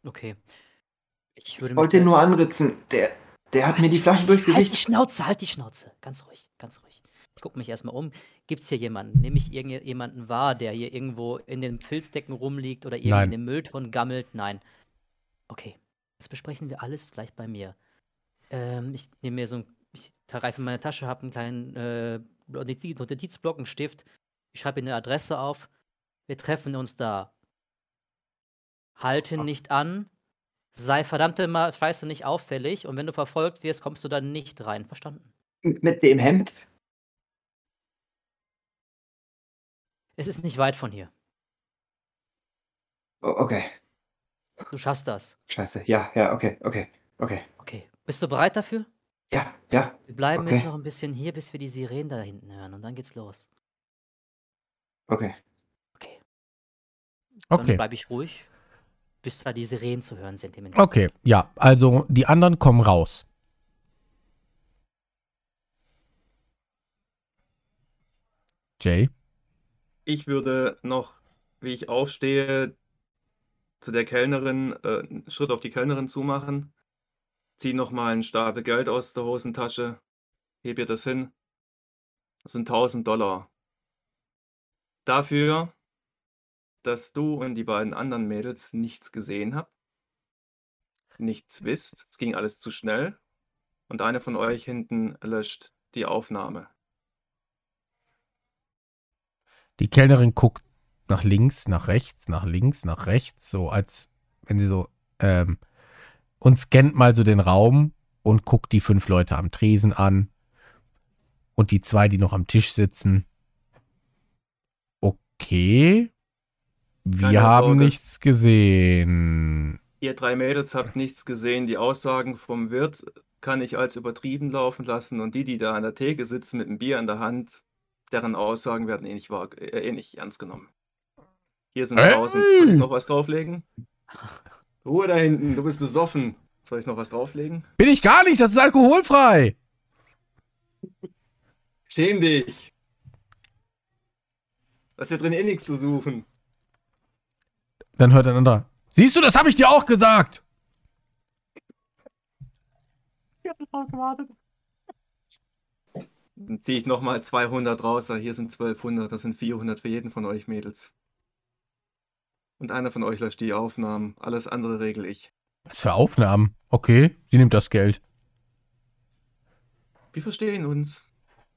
okay. Ich würde wollte ihn nur anritzen. Der, der hat mir die Flasche durchs Halt die Gesicht. Schnauze, halt die Schnauze. Ganz ruhig, ganz ruhig. Ich gucke mich erstmal um. Gibt es hier jemanden? Nehme ich irgendjemanden wahr, der hier irgendwo in den Filzdecken rumliegt oder irgendwie in den Mülltonnen gammelt? Nein. Okay. Das besprechen wir alles gleich bei mir. Ähm, ich nehme mir so ein. Ich greife in meine Tasche, habe einen kleinen äh, Notiz- Notizblock, einen Stift. Ich schreibe eine Adresse auf. Wir treffen uns da. Halte nicht an. Sei verdammte mal Scheiße nicht auffällig und wenn du verfolgt wirst, kommst du dann nicht rein. Verstanden? Mit dem Hemd? Es ist nicht weit von hier. Oh, okay. Du schaffst das. Scheiße. Ja, ja, okay, okay, okay. Okay. Bist du bereit dafür? Ja, ja. Wir bleiben Okay. jetzt noch ein bisschen hier, bis wir die Sirenen da hinten hören und dann geht's los. Okay. Okay. Dann Okay. bleibe ich ruhig, bis da die Sirenen zu hören sind. im Okay, ja, also die anderen kommen raus. Jay, Ich würde noch, wie ich aufstehe, zu der Kellnerin, äh, einen Schritt auf die Kellnerin zumachen, zieh nochmal einen Stapel Geld aus der Hosentasche, heb ihr das hin. Das sind 1000 Dollar. Dafür, dass du und die beiden anderen Mädels nichts gesehen habt, nichts wisst, es ging alles zu schnell und eine von euch hinten löscht die Aufnahme. Die Kellnerin guckt nach links, nach rechts, nach links, nach rechts, so als wenn sie so, ähm, und scannt mal so den Raum und guckt die fünf Leute am Tresen an und die zwei, die noch am Tisch sitzen. Okay. Wir Keine haben Sorge. nichts gesehen. Ihr drei Mädels habt nichts gesehen. Die Aussagen vom Wirt kann ich als übertrieben laufen lassen. Und die, die da an der Theke sitzen mit einem Bier in der Hand, deren Aussagen werden eh nicht, wahr, äh, eh nicht ernst genommen. Hier sind Ey! draußen. Soll ich noch was drauflegen? Ruhe da hinten, du bist besoffen. Soll ich noch was drauflegen? Bin ich gar nicht, das ist alkoholfrei. Schäm dich! Das ist hier drin eh nichts zu suchen. Dann hört ein anderer. Siehst du, das habe ich dir auch gesagt. Dann ziehe ich nochmal 200 raus. Hier sind 1200, das sind 400 für jeden von euch Mädels. Und einer von euch löscht die Aufnahmen. Alles andere regel ich. Was für Aufnahmen? Okay, sie nimmt das Geld. Wir verstehen uns.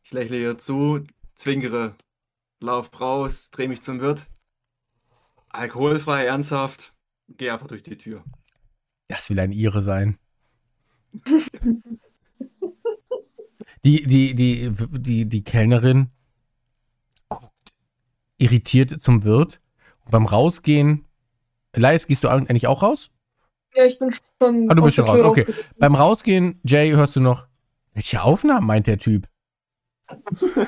Ich lächle ihr zu, zwinkere, lauf raus, dreh mich zum Wirt. Alkoholfrei, ernsthaft. Geh einfach durch die Tür. Das will ein Ire sein. Die, die, die, die, die Kellnerin guckt irritiert zum Wirt. Und beim Rausgehen, Elias, gehst du eigentlich auch raus? Ja, ich bin schon Ah, du aus bist der schon Tür raus, okay. Beim Rausgehen, Jay, hörst du noch, welche Aufnahmen meint der Typ?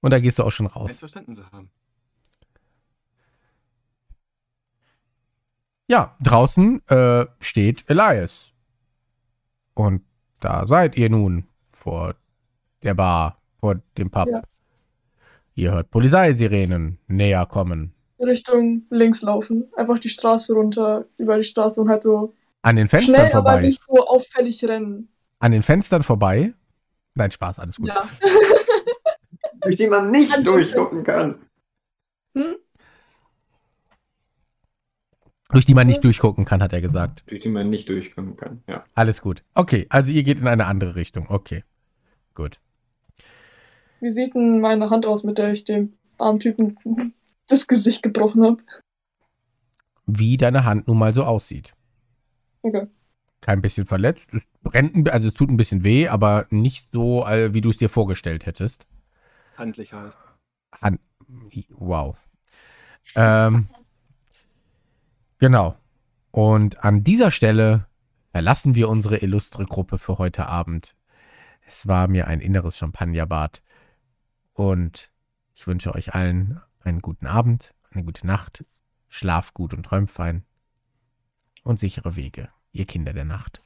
Und da gehst du auch schon raus. verstanden haben. Ja, draußen äh, steht Elias. Und da seid ihr nun vor der Bar, vor dem Pub. Ja. Ihr hört Polizeisirenen näher kommen. Richtung links laufen. Einfach die Straße runter, über die Straße und halt so An den Fenstern schnell, aber vorbei. nicht so auffällig rennen. An den Fenstern vorbei. Nein, Spaß, alles gut. Ja. Durch die man nicht durchgucken kann. Hm? Durch die man nicht durchgucken kann, hat er gesagt. durch die man nicht durchkommen kann. Ja. Alles gut. Okay, also ihr geht in eine andere Richtung. Okay. Gut. Wie sieht denn meine Hand aus, mit der ich dem armen Typen das Gesicht gebrochen habe? Wie deine Hand nun mal so aussieht. Okay. Kein bisschen verletzt. Es brennt, ein also es tut ein bisschen weh, aber nicht so, äh, wie du es dir vorgestellt hättest. Handlich halt. Han wow. Ähm, genau. Und an dieser Stelle verlassen wir unsere illustre Gruppe für heute Abend. Es war mir ein inneres Champagnerbad. Und ich wünsche euch allen einen guten Abend, eine gute Nacht. Schlaf gut und träumt fein. Und sichere Wege, ihr Kinder der Nacht.